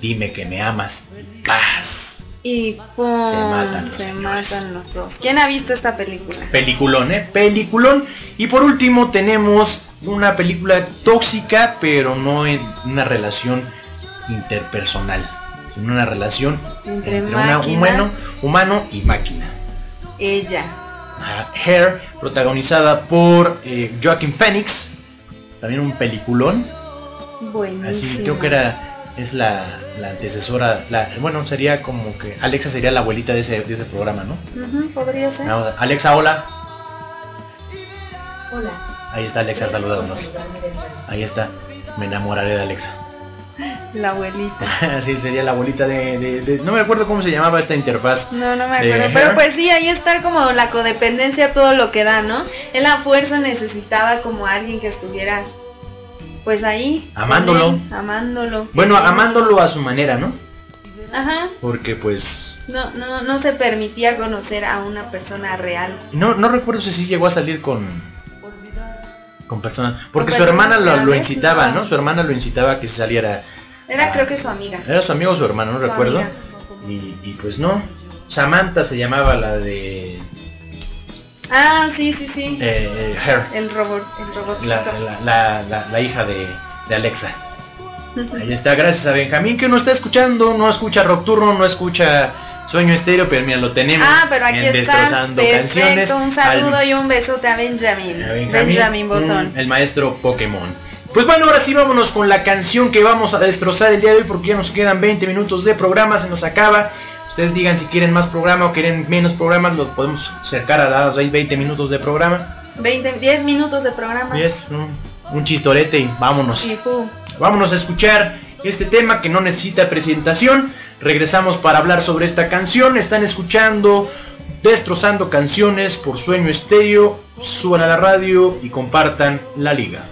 Speaker 2: Dime que me amas. Paz.
Speaker 1: Y ¡pum!
Speaker 6: Se matan los
Speaker 1: se matan los dos. ¿Quién ha visto esta película?
Speaker 6: Peliculón, ¿eh? Peliculón. Y por último tenemos una película tóxica, pero no en una relación interpersonal, sino una relación
Speaker 1: Entre
Speaker 6: entre, una
Speaker 1: máquina.
Speaker 6: humano, humano y máquina.
Speaker 1: Ella.
Speaker 6: Hair, protagonizada por eh, Joaquin Phoenix, también un peliculón.
Speaker 1: Buenísimo.
Speaker 6: Así creo que era es la, la antecesora, la, bueno sería como que Alexa sería la abuelita de ese, de ese programa, ¿no?
Speaker 1: Podría ser.
Speaker 6: No, Alexa, hola.
Speaker 2: Hola.
Speaker 6: Ahí está Alexa saludándonos. Ahí está. Me enamoraré de Alexa.
Speaker 1: La abuelita.
Speaker 6: Así sería la abuelita de, de- de- No me acuerdo cómo se llamaba esta interfaz.
Speaker 1: No, no me
Speaker 6: de
Speaker 1: acuerdo. Pero pues sí, ahí está como la codependencia, todo lo que da, ¿no? Él a fuerza necesitaba como alguien que estuviera pues ahí.
Speaker 6: Amándolo.
Speaker 1: amándolo.
Speaker 6: Bueno, amándolo a su manera, ¿no?
Speaker 1: Ajá.
Speaker 6: Porque pues...
Speaker 1: No, no, no se permitía conocer a una persona real.
Speaker 6: No, no recuerdo si sí llegó a salir con... Con personas. Porque
Speaker 1: Con
Speaker 6: su hermana lo, lo incitaba,
Speaker 1: no.
Speaker 6: ¿no? Su hermana lo incitaba a que se saliera.
Speaker 1: Era creo que su amiga.
Speaker 6: Era su amigo o su hermano, no
Speaker 1: Su
Speaker 6: recuerdo. Y, y pues no. Samantha se llamaba la de...
Speaker 1: Ah, sí, sí, sí.
Speaker 6: eh, Hair.
Speaker 1: El robot, el robotcito.
Speaker 6: la, la- la- hija de, de Alexa. Ahí está, gracias a Benjamín que no está escuchando, no escucha Rockturno, no escucha Sueño Estéreo, pero mira, lo tenemos
Speaker 1: Ah, pero aquí
Speaker 6: en
Speaker 1: está.
Speaker 6: Destrozando
Speaker 1: Perfecto.
Speaker 6: Canciones.
Speaker 1: Un saludo
Speaker 6: al-
Speaker 1: y un besote a Benjamin.
Speaker 6: a
Speaker 1: Benjamin,
Speaker 6: Benjamín,
Speaker 1: Botón.
Speaker 6: mm, el maestro Pokémon. Pues bueno, ahora sí vámonos con la canción que vamos a destrozar el día de hoy porque ya nos quedan 20 minutos de programa, se nos acaba. Ustedes digan si quieren más programa o quieren menos programa, lo podemos acercar a las 20 minutos de programa.
Speaker 1: 20, 10 minutos de programa.
Speaker 6: Y es un, un chistorete y vámonos.
Speaker 1: Y.
Speaker 6: Vámonos a escuchar este tema que no necesita presentación. Regresamos para hablar sobre esta canción. Están escuchando Destrozando Canciones por Sueño Estéreo. Suban a la radio y compartan la liga.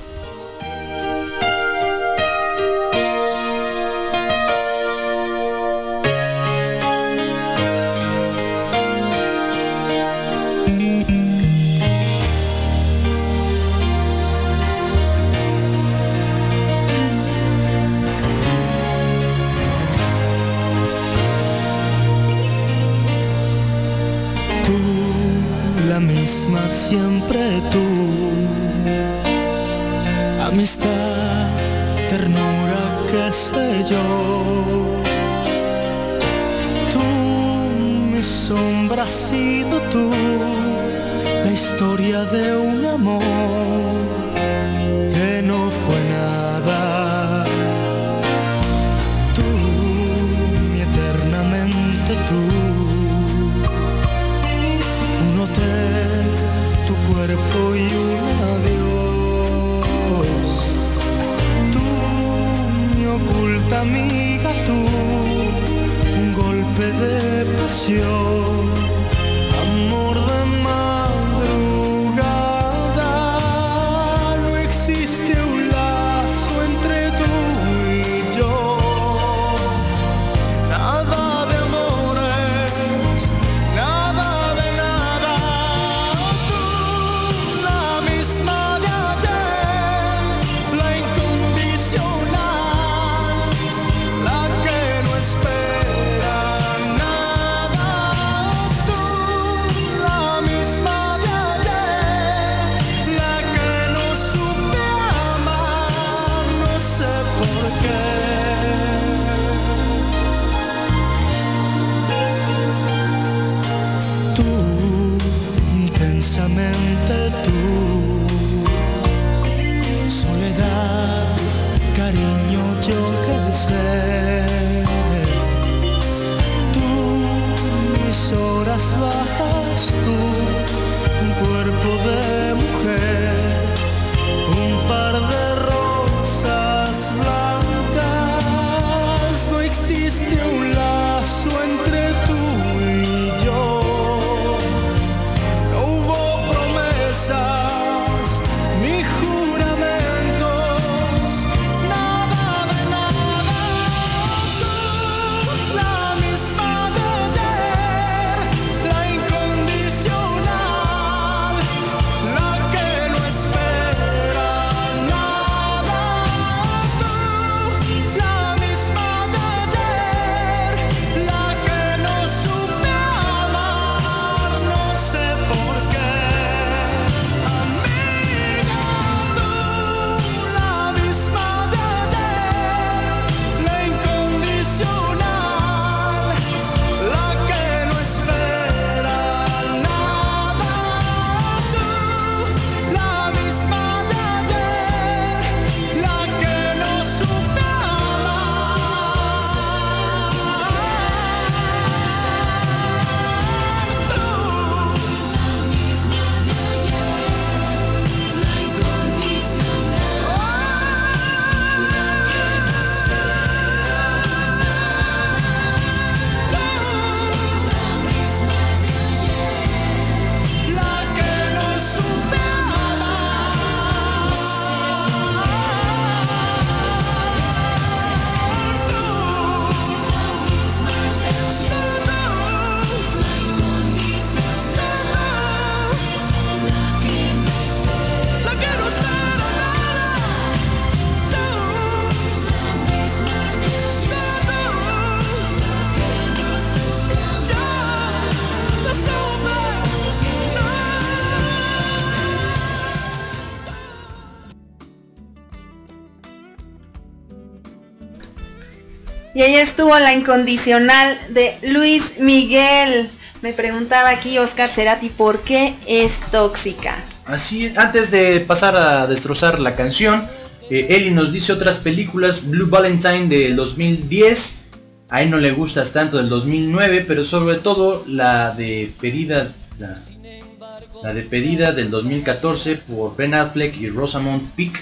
Speaker 7: Incondicional
Speaker 1: de Luis Miguel. Me preguntaba aquí Oscar Cerati por qué es tóxica.
Speaker 2: Así, es. antes de pasar a destrozar la canción, eh, Eli nos dice otras películas, Blue Valentine del 2010, a él no le gustas tanto del 2009, pero sobre todo la de pedida, la, de pedida del 2014 por Ben Affleck y Rosamund Pike,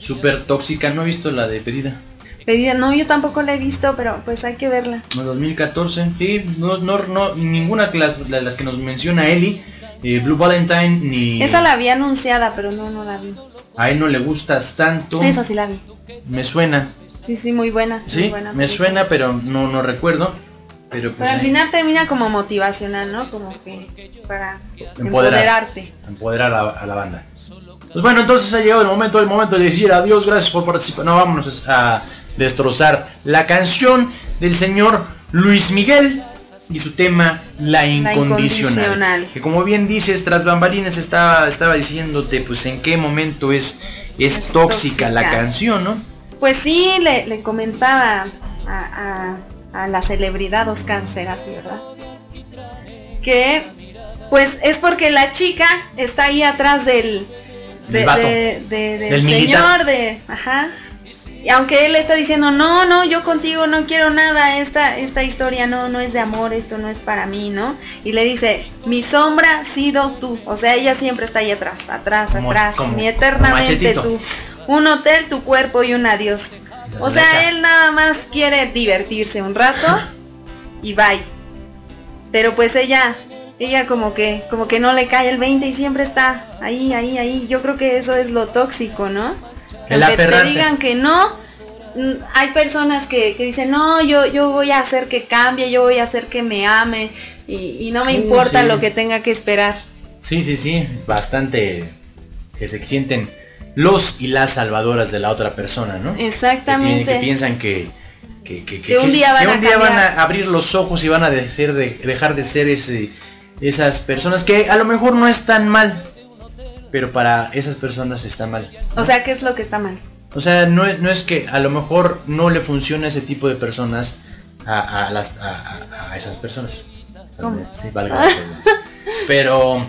Speaker 2: super tóxica, no he visto la de pedida.
Speaker 1: No, yo tampoco la he visto, pero pues hay que verla.
Speaker 2: No, 2014, sí, no, no, no, ninguna de las, las que nos menciona Eli, eh, Blue Valentine ni...
Speaker 1: Esa la vi anunciada, pero no, no la vi.
Speaker 2: A él no le gustas tanto.
Speaker 1: Esa sí la vi.
Speaker 2: Me suena.
Speaker 1: Sí, sí, muy buena. muy
Speaker 2: Sí,
Speaker 1: buena
Speaker 2: me
Speaker 1: película.
Speaker 2: suena, pero no, no recuerdo. Pero pues
Speaker 1: Pero al final termina como motivacional, ¿no? Como que para
Speaker 2: Empoderar.
Speaker 1: empoderarte.
Speaker 2: empoderar a, a la banda. Pues bueno, entonces ha llegado el momento, el momento de decir adiós, gracias por participar. No, vámonos a destrozar la canción del señor Luis Miguel y su tema La Incondicional.
Speaker 1: Incondicional.
Speaker 2: Que como bien dices, tras bambalinas estaba, estaba diciéndote pues en qué momento es, es,
Speaker 1: Es
Speaker 2: tóxica, la canción, ¿no?
Speaker 1: Pues sí, le, le comentaba a, a- a la celebridad Oscar Cerati, ¿verdad? Que pues es porque la chica está ahí atrás del, de-
Speaker 2: Del vato.
Speaker 1: de- de- del
Speaker 2: Del
Speaker 1: señor,
Speaker 2: militar.
Speaker 1: de. Ajá. Y aunque él está diciendo, no, no, yo contigo no quiero nada, esta, esta historia no, no es de amor, esto no es para mí, ¿no? Y le dice, mi sombra ha sido tú. O sea, ella siempre está ahí atrás, atrás,
Speaker 2: Como-
Speaker 1: atrás,
Speaker 2: como-
Speaker 1: mi eternamente tú. Un hotel, tu cuerpo y un adiós. O sea,
Speaker 2: Neta.
Speaker 1: él nada más quiere divertirse un rato y bye. Pero pues ella, ella como que, como que no le cae el 20 y siempre está ahí, ahí, ahí. Yo creo que eso es lo tóxico, ¿no?
Speaker 2: El
Speaker 1: Aunque te digan que no, mm, hay personas que, que dicen, no, yo, yo voy a hacer que cambie, yo voy a hacer que me ame y, y no me
Speaker 2: Uh,
Speaker 1: importa
Speaker 2: sí.
Speaker 1: lo que tenga que esperar.
Speaker 2: Sí, sí, sí, bastante que se sienten los y las salvadoras de la otra persona, ¿no?
Speaker 1: Exactamente.
Speaker 2: Que, tienen- que piensan que, que, que-
Speaker 1: Que un día van
Speaker 2: que
Speaker 1: a
Speaker 2: un día van
Speaker 1: cambiar.
Speaker 2: a abrir los ojos y van a dejar de, dejar de ser ese, esas personas que a lo mejor no están mal, pero para esas personas está mal.
Speaker 1: O sea, ¿qué es lo que está mal?
Speaker 2: O sea, no es, no es que a lo mejor no le funciona ese tipo de personas a, a las, a, esas personas.
Speaker 1: ¿Cómo?
Speaker 2: Sí, valga. Pero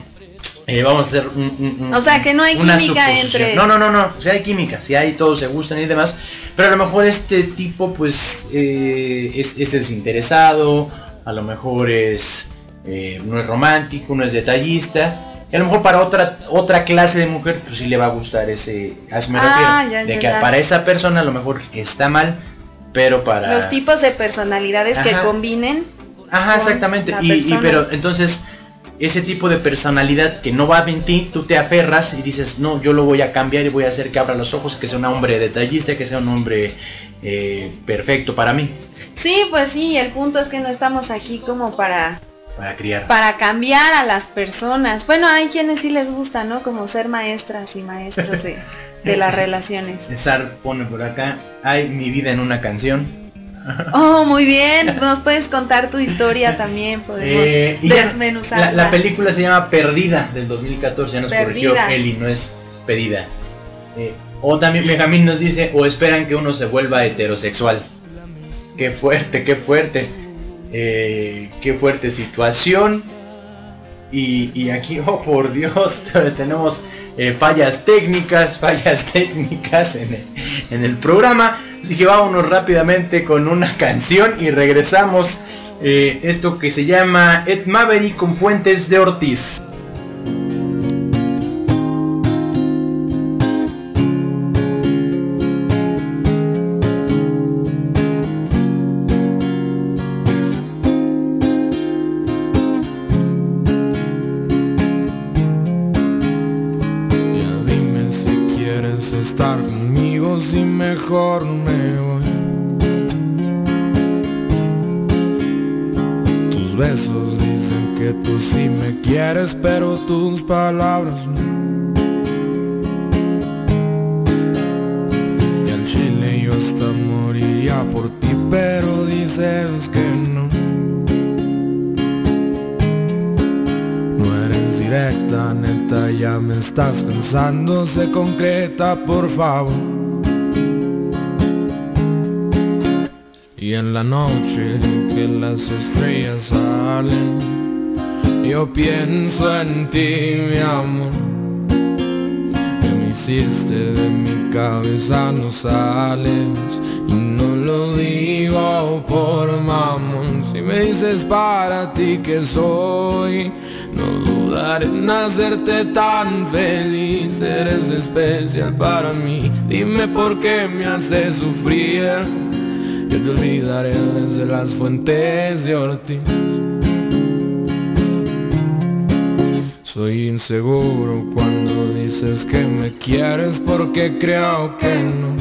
Speaker 2: eh, vamos a hacer un,
Speaker 1: O sea, que no hay química entre-
Speaker 2: No, no, no, no. O sea, hay química, sí hay, todos se gustan y demás. Pero a lo mejor este tipo, pues, eh, es, es desinteresado, a lo mejor es eh, no es romántico, no es detallista. Y a lo mejor para otra otra clase de mujer, pues sí le va a gustar ese. A eso me
Speaker 1: Ah,
Speaker 2: refiero.
Speaker 1: ya,
Speaker 2: de
Speaker 1: ya,
Speaker 2: que
Speaker 1: ya.
Speaker 2: para esa persona a lo mejor está mal, pero para.
Speaker 1: Los tipos de personalidades que combinen.
Speaker 2: Ajá,
Speaker 1: con
Speaker 2: exactamente.
Speaker 1: la
Speaker 2: Y, pero entonces ese tipo de personalidad que no va en ti, tú te aferras y dices, no, yo lo voy a cambiar y voy a hacer que abra los ojos, que sea un hombre detallista, que sea un hombre eh, perfecto para mí,
Speaker 1: Sí, pues sí, el punto es que no estamos aquí como para
Speaker 2: para criar.
Speaker 1: para cambiar a las personas. Bueno, hay quienes sí les gusta, ¿no? Como ser maestras y maestros de, de las relaciones.
Speaker 2: César pone por acá, hay mi vida en una canción.
Speaker 1: Oh, muy bien. Nos puedes contar tu historia también, podemos
Speaker 2: Eh,
Speaker 1: desmenuzarla.
Speaker 2: la, la película se llama Perdida del 2014, ya nos corrigió. Eli, no es pedida. Eh, o también Benjamín nos dice, o esperan que uno se vuelva heterosexual. Qué fuerte, qué fuerte. Eh, qué fuerte situación. Y, aquí, oh por Dios, tenemos eh, fallas técnicas, fallas técnicas en el, en el programa. Así que vámonos rápidamente con una canción y regresamos. eh, esto que se llama Ed Maverick con Fuentes de Ortiz.
Speaker 8: Estás cansando, se concreta, por favor. Y en la noche que las estrellas salen, yo pienso en ti, mi amor. Que me hiciste de mi cabeza, no sales. Y no lo digo por mamón. Si me dices para ti que soy, dudaré en hacerte tan feliz. Eres especial para mí. Dime por qué me haces sufrir. Yo te olvidaré desde las fuentes de Ortiz. Soy inseguro cuando dices que me quieres porque creo que no.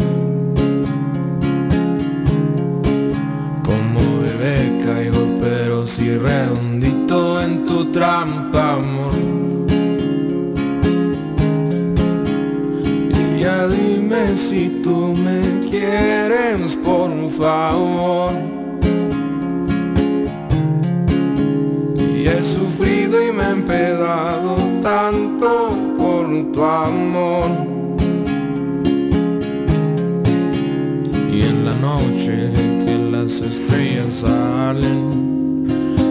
Speaker 8: Si tú me quieres, por favor. Y he sufrido y me he empedado tanto por tu amor. Y en la noche que las estrellas salen,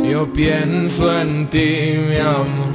Speaker 8: yo pienso en ti, mi amor.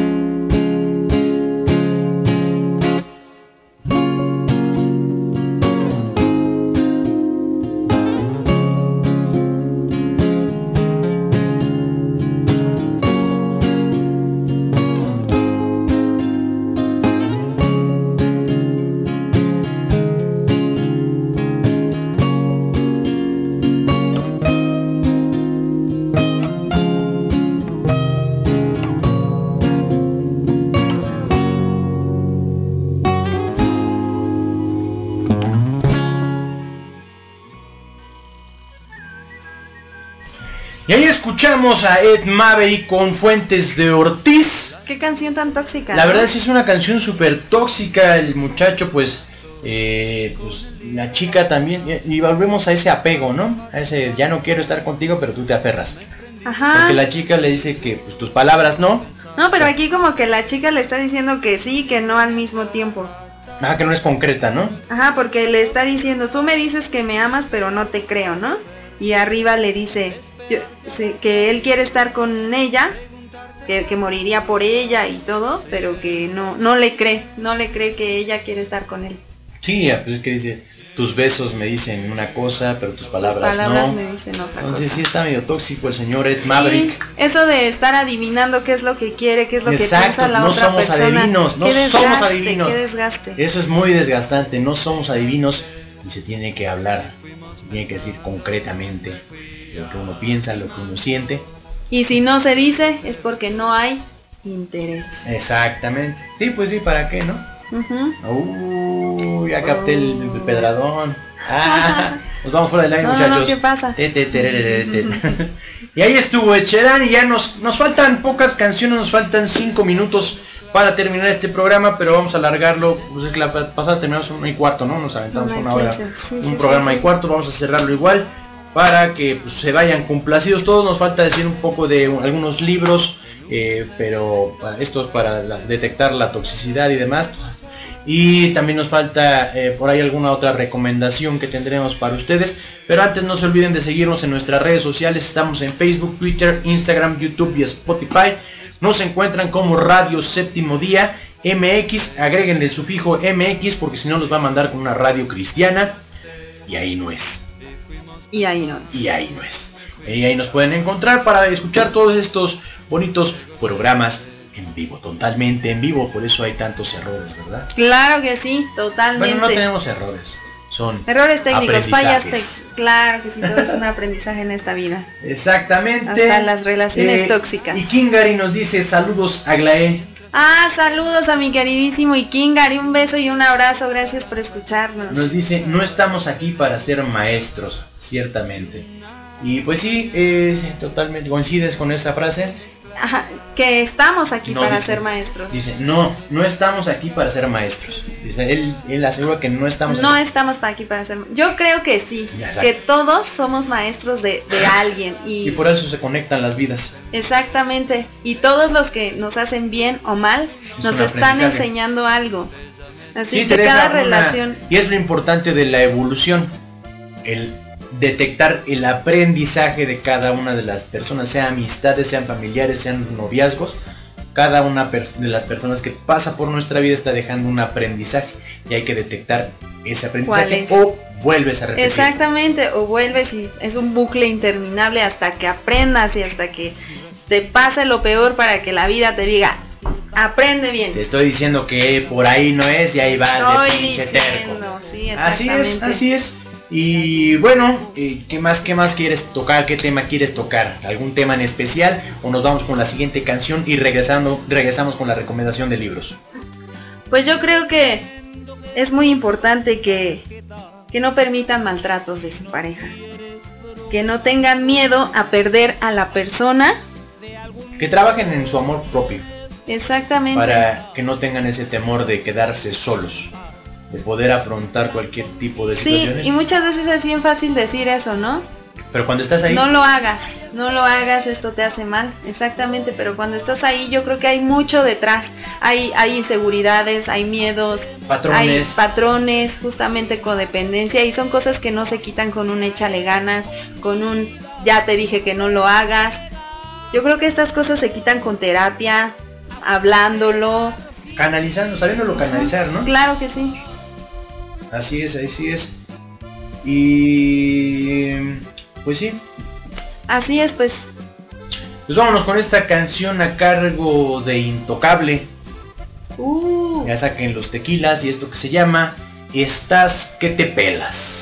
Speaker 2: Escuchamos a Ed Maverick con Fuentes de Ortiz.
Speaker 1: Qué canción tan tóxica.
Speaker 2: La
Speaker 1: ¿no?
Speaker 2: verdad sí es una canción súper tóxica, el muchacho pues, eh, pues la chica también, y volvemos a ese apego, ¿no? A ese ya no quiero estar contigo, pero tú te aferras.
Speaker 1: Ajá.
Speaker 2: Porque la chica le dice que pues tus palabras no,
Speaker 1: No, pero aquí como que la chica le está diciendo que sí, que no al mismo tiempo.
Speaker 2: ajá, que no es concreta, ¿no?
Speaker 1: Ajá, porque le está diciendo, tú me dices que me amas, pero no te creo, ¿no? Y arriba le dice yo- sí, que él quiere estar con ella, que, que moriría por ella y todo, pero que no, no le cree, no le cree que ella quiere estar con él.
Speaker 2: Sí, pues es que dice, tus besos me dicen una cosa, pero tus palabras,
Speaker 1: palabras
Speaker 2: no.
Speaker 1: me dicen otra
Speaker 2: Entonces
Speaker 1: cosa.
Speaker 2: sí está medio tóxico el señor Ed
Speaker 1: Sí,
Speaker 2: Maverick.
Speaker 1: eso de estar adivinando qué es lo que quiere, qué es lo
Speaker 2: Exacto,
Speaker 1: que piensa la
Speaker 2: no
Speaker 1: otra
Speaker 2: somos
Speaker 1: persona.
Speaker 2: adivinos, no somos adivinos.
Speaker 1: Qué desgaste.
Speaker 2: Eso es muy desgastante, no somos adivinos y se tiene que hablar, se tiene que decir concretamente lo que uno piensa, lo que uno siente.
Speaker 1: Y si no se dice es porque no hay interés.
Speaker 2: Exactamente. Sí, pues sí, ¿para qué, no? Uh, ya capté el, el pedradón. Ah, nos vamos fuera del aire,
Speaker 1: No, no,
Speaker 2: muchachos.
Speaker 1: ¿qué pasa?
Speaker 2: Te, te, tererere, te. y ahí estuvo Echeran y ya nos, nos faltan pocas canciones, nos faltan cinco minutos para terminar este programa, pero vamos a alargarlo. Pues es que la pa- pasada terminamos una y cuarto, ¿no? Nos aventamos
Speaker 1: Una
Speaker 2: hora.
Speaker 1: sí,
Speaker 2: un
Speaker 1: sí,
Speaker 2: programa
Speaker 1: sí,
Speaker 2: y cuarto, vamos a cerrarlo igual para que pues, se vayan complacidos todos. Nos falta decir un poco de un- algunos libros, eh, pero esto es para detectar la toxicidad y demás. Y también nos falta eh, por ahí alguna otra recomendación que tendremos para ustedes. Pero antes no se olviden de seguirnos en nuestras redes sociales. Estamos en Facebook, Twitter, Instagram, YouTube y Spotify. Nos encuentran como Radio Séptimo Día MX. Agréguenle el sufijo MX porque si no los va a mandar con una radio cristiana. Y ahí no es.
Speaker 1: Y ahí no es.
Speaker 2: Y ahí no es. Y ahí nos pueden encontrar para escuchar todos estos bonitos programas en vivo. Totalmente en vivo. Por eso hay tantos errores, ¿verdad?
Speaker 1: Claro que sí, totalmente.
Speaker 2: Bueno, no tenemos errores. Son
Speaker 1: Errores técnicos, fallas técnicas. Claro que sí, todo es un aprendizaje en esta vida.
Speaker 2: Exactamente.
Speaker 1: Hasta las relaciones tóxicas.
Speaker 2: Y Kingari nos dice saludos a Glae.
Speaker 1: Ah, saludos a mi queridísimo Ikingari, un beso y un abrazo, gracias por escucharnos.
Speaker 2: Nos dice, no estamos aquí para ser maestros, ciertamente. Y pues sí, eh, sí, totalmente coincides con esa frase.
Speaker 1: que estamos aquí para ser maestros.
Speaker 9: Dice, no, no estamos aquí para ser maestros. Dice, él, él asegura que no estamos
Speaker 1: No estamos aquí para ser Yo creo que sí, que todos somos maestros de, alguien. Y,
Speaker 9: y por eso se conectan las vidas.
Speaker 1: Exactamente. Y todos los que nos hacen bien o mal, nos están enseñando algo. Así que cada relación...
Speaker 9: Y es lo importante de la evolución. El detectar el aprendizaje de cada una de las personas, sean amistades, sean familiares, sean noviazgos. Cada una de las personas que pasa por nuestra vida está dejando un aprendizaje y hay que detectar ese aprendizaje o vuelves a repetir.
Speaker 1: Exactamente, o vuelves y es un bucle interminable hasta que aprendas y hasta que te pase lo peor para que la vida te diga, aprende bien.
Speaker 9: Te estoy diciendo que por ahí no es y ahí vas de pinche terco. así es, así es. Y bueno, eh, ¿qué más, ¿qué más quieres tocar? ¿Qué tema quieres tocar? ¿Algún tema en especial? ¿O nos vamos con la siguiente canción y regresando, regresamos con la recomendación de libros?
Speaker 1: Pues yo creo que es muy importante que, que no permitan maltratos de su pareja. Que no tengan miedo a perder a la persona.
Speaker 9: Que trabajen en su amor propio.
Speaker 1: Exactamente.
Speaker 9: Para que no tengan ese temor de quedarse solos de poder afrontar cualquier tipo de
Speaker 1: sí, y muchas veces es bien fácil decir eso, ¿no?
Speaker 9: Pero cuando estás ahí...
Speaker 1: No lo hagas, no lo hagas, esto te hace mal, exactamente, pero cuando estás ahí yo creo que hay mucho detrás, hay, hay inseguridades, hay miedos,
Speaker 9: patrones.
Speaker 1: hay patrones, justamente codependencia, y son cosas que no se quitan con un échale ganas, con un ya te dije que no lo hagas. Yo creo que estas cosas se quitan con terapia, hablándolo.
Speaker 9: Canalizando, sabiéndolo canalizar, ¿no?
Speaker 1: Claro que sí.
Speaker 9: Así es, así es. Y pues sí.
Speaker 1: Así es, pues.
Speaker 9: Pues vámonos con esta canción a cargo de Intocable.
Speaker 1: Uh.
Speaker 9: Ya saquen los tequilas y esto que se llama Estás que te pelas.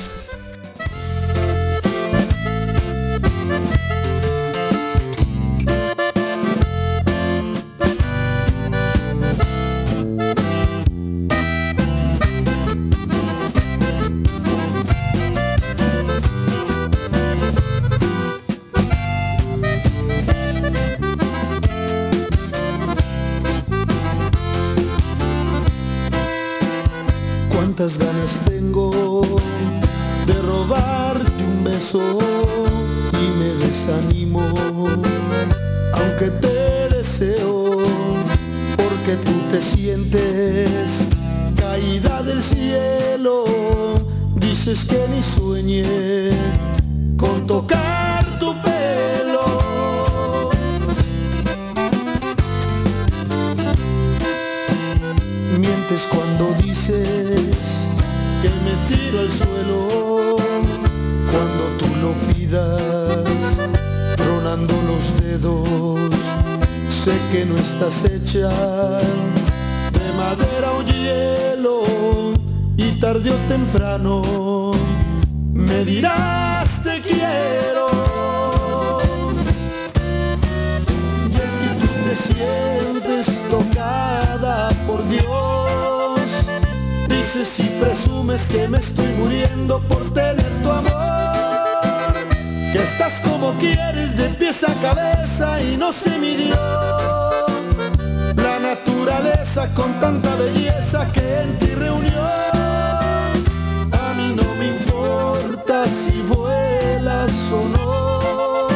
Speaker 9: Si vuelas o no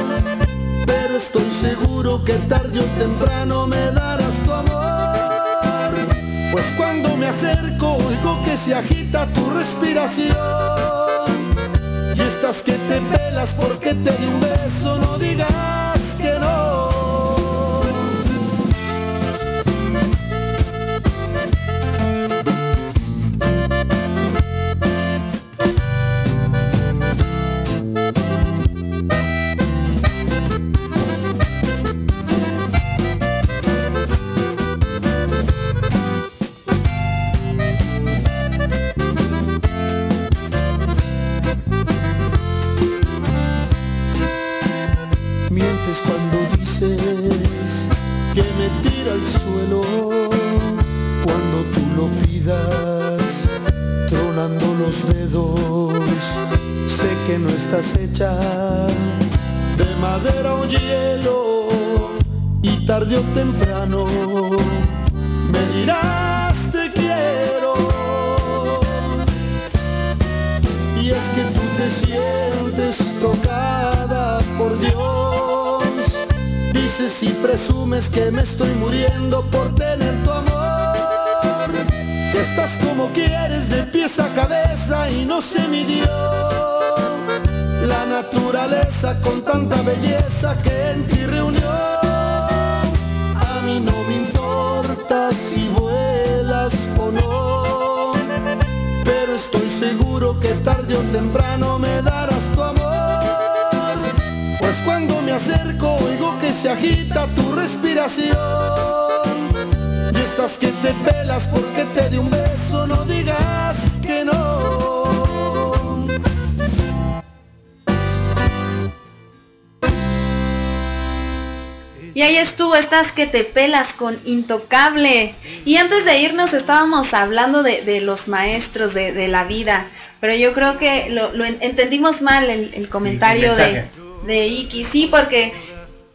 Speaker 9: Pero estoy seguro que tarde o temprano me darás tu amor. Pues cuando me acerco oigo que se agita tu respiración. Y estas que te pelas porque te di un beso, no digas.
Speaker 1: Te pelas con Intocable. Y antes de irnos estábamos hablando de, de los maestros de, de, la vida, pero yo creo que lo, lo entendimos mal el, el comentario
Speaker 2: El
Speaker 1: de, de Iki, sí, porque,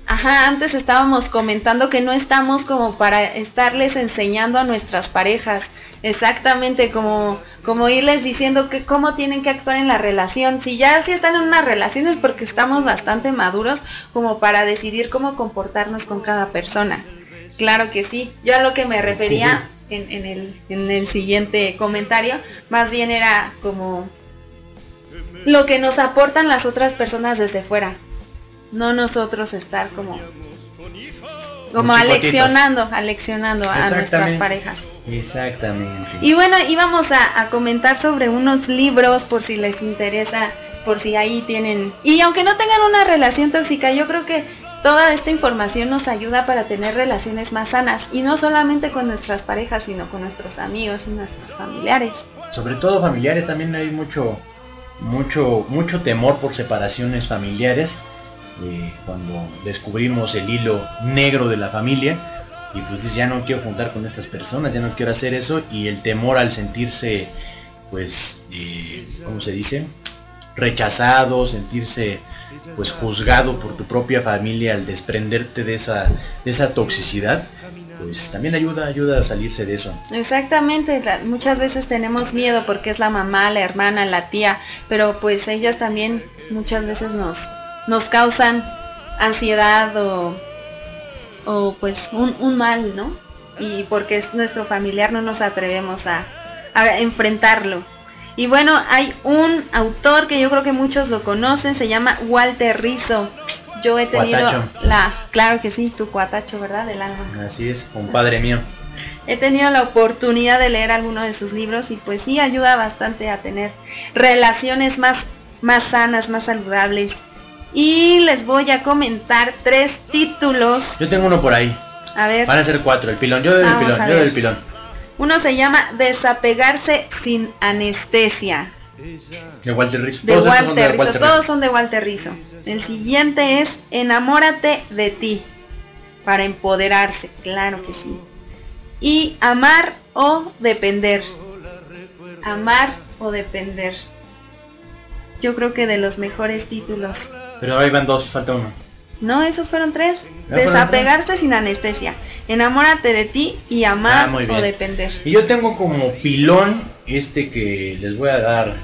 Speaker 1: ajá, antes estábamos comentando que no estamos como para estarles enseñando a nuestras parejas, exactamente como, como irles diciendo que cómo tienen que actuar en la relación. Si ya si están en una relación es porque estamos bastante maduros como para decidir cómo comportarnos con cada persona. Claro que sí. Yo a lo que me refería en, en el, en el siguiente comentario, más bien era como lo que nos aportan las otras personas desde fuera. No nosotros estar como como aleccionando, aleccionando a nuestras parejas.
Speaker 2: Exactamente.
Speaker 1: Y bueno, íbamos a, a comentar sobre unos libros por si les interesa, por si ahí tienen... Y aunque no tengan una relación tóxica, yo creo que toda esta información nos ayuda para tener relaciones más sanas. Y no solamente con nuestras parejas, sino con nuestros amigos y nuestros familiares.
Speaker 2: Sobre todo familiares también hay mucho, mucho, mucho temor por separaciones familiares. Eh, cuando descubrimos el hilo negro de la familia y pues ya no quiero juntar con estas personas, ya no quiero hacer eso y el temor al sentirse, pues, eh, ¿cómo se dice? Rechazado, sentirse pues juzgado por tu propia familia al desprenderte de esa, de esa toxicidad, pues también ayuda, ayuda a salirse de eso.
Speaker 1: Exactamente, muchas veces tenemos miedo porque es la mamá, la hermana, la tía, pero pues ellas también muchas veces nos, nos causan ansiedad o, o pues un, un mal, ¿no? Y porque es nuestro familiar no nos atrevemos a, a enfrentarlo. Y bueno, hay un autor que yo creo que muchos lo conocen, se llama Walter Rizzo. Yo he tenido
Speaker 2: Cuatacho.
Speaker 1: la, claro que sí, tu cuatacho, ¿verdad? Del alma.
Speaker 2: Así es, compadre mío.
Speaker 1: He tenido la oportunidad de leer alguno de sus libros y pues sí ayuda bastante a tener relaciones más, más sanas, más saludables. Y les voy a comentar tres títulos.
Speaker 2: Yo tengo uno por ahí.
Speaker 1: A ver,
Speaker 2: Van a ser cuatro. El pilón, yo doy el pilón, yo doy el pilón.
Speaker 1: uno se llama Desapegarse sin anestesia.
Speaker 2: De Walter Rizzo.
Speaker 1: De
Speaker 2: son
Speaker 1: Walter Rizzo.
Speaker 2: Walter
Speaker 1: Todos son de Walter Rizzo. El siguiente es Enamórate de ti. Para empoderarse, claro que sí. Y amar o depender. Amar o depender. Yo creo que de los mejores títulos.
Speaker 2: Pero ahí van dos, falta uno.
Speaker 1: No, esos fueron tres.
Speaker 2: Fueron
Speaker 1: Desapegarse sin anestesia. Enamórate de ti y amar
Speaker 2: Ah,
Speaker 1: o depender.
Speaker 2: Y yo tengo como pilón este que les voy a dar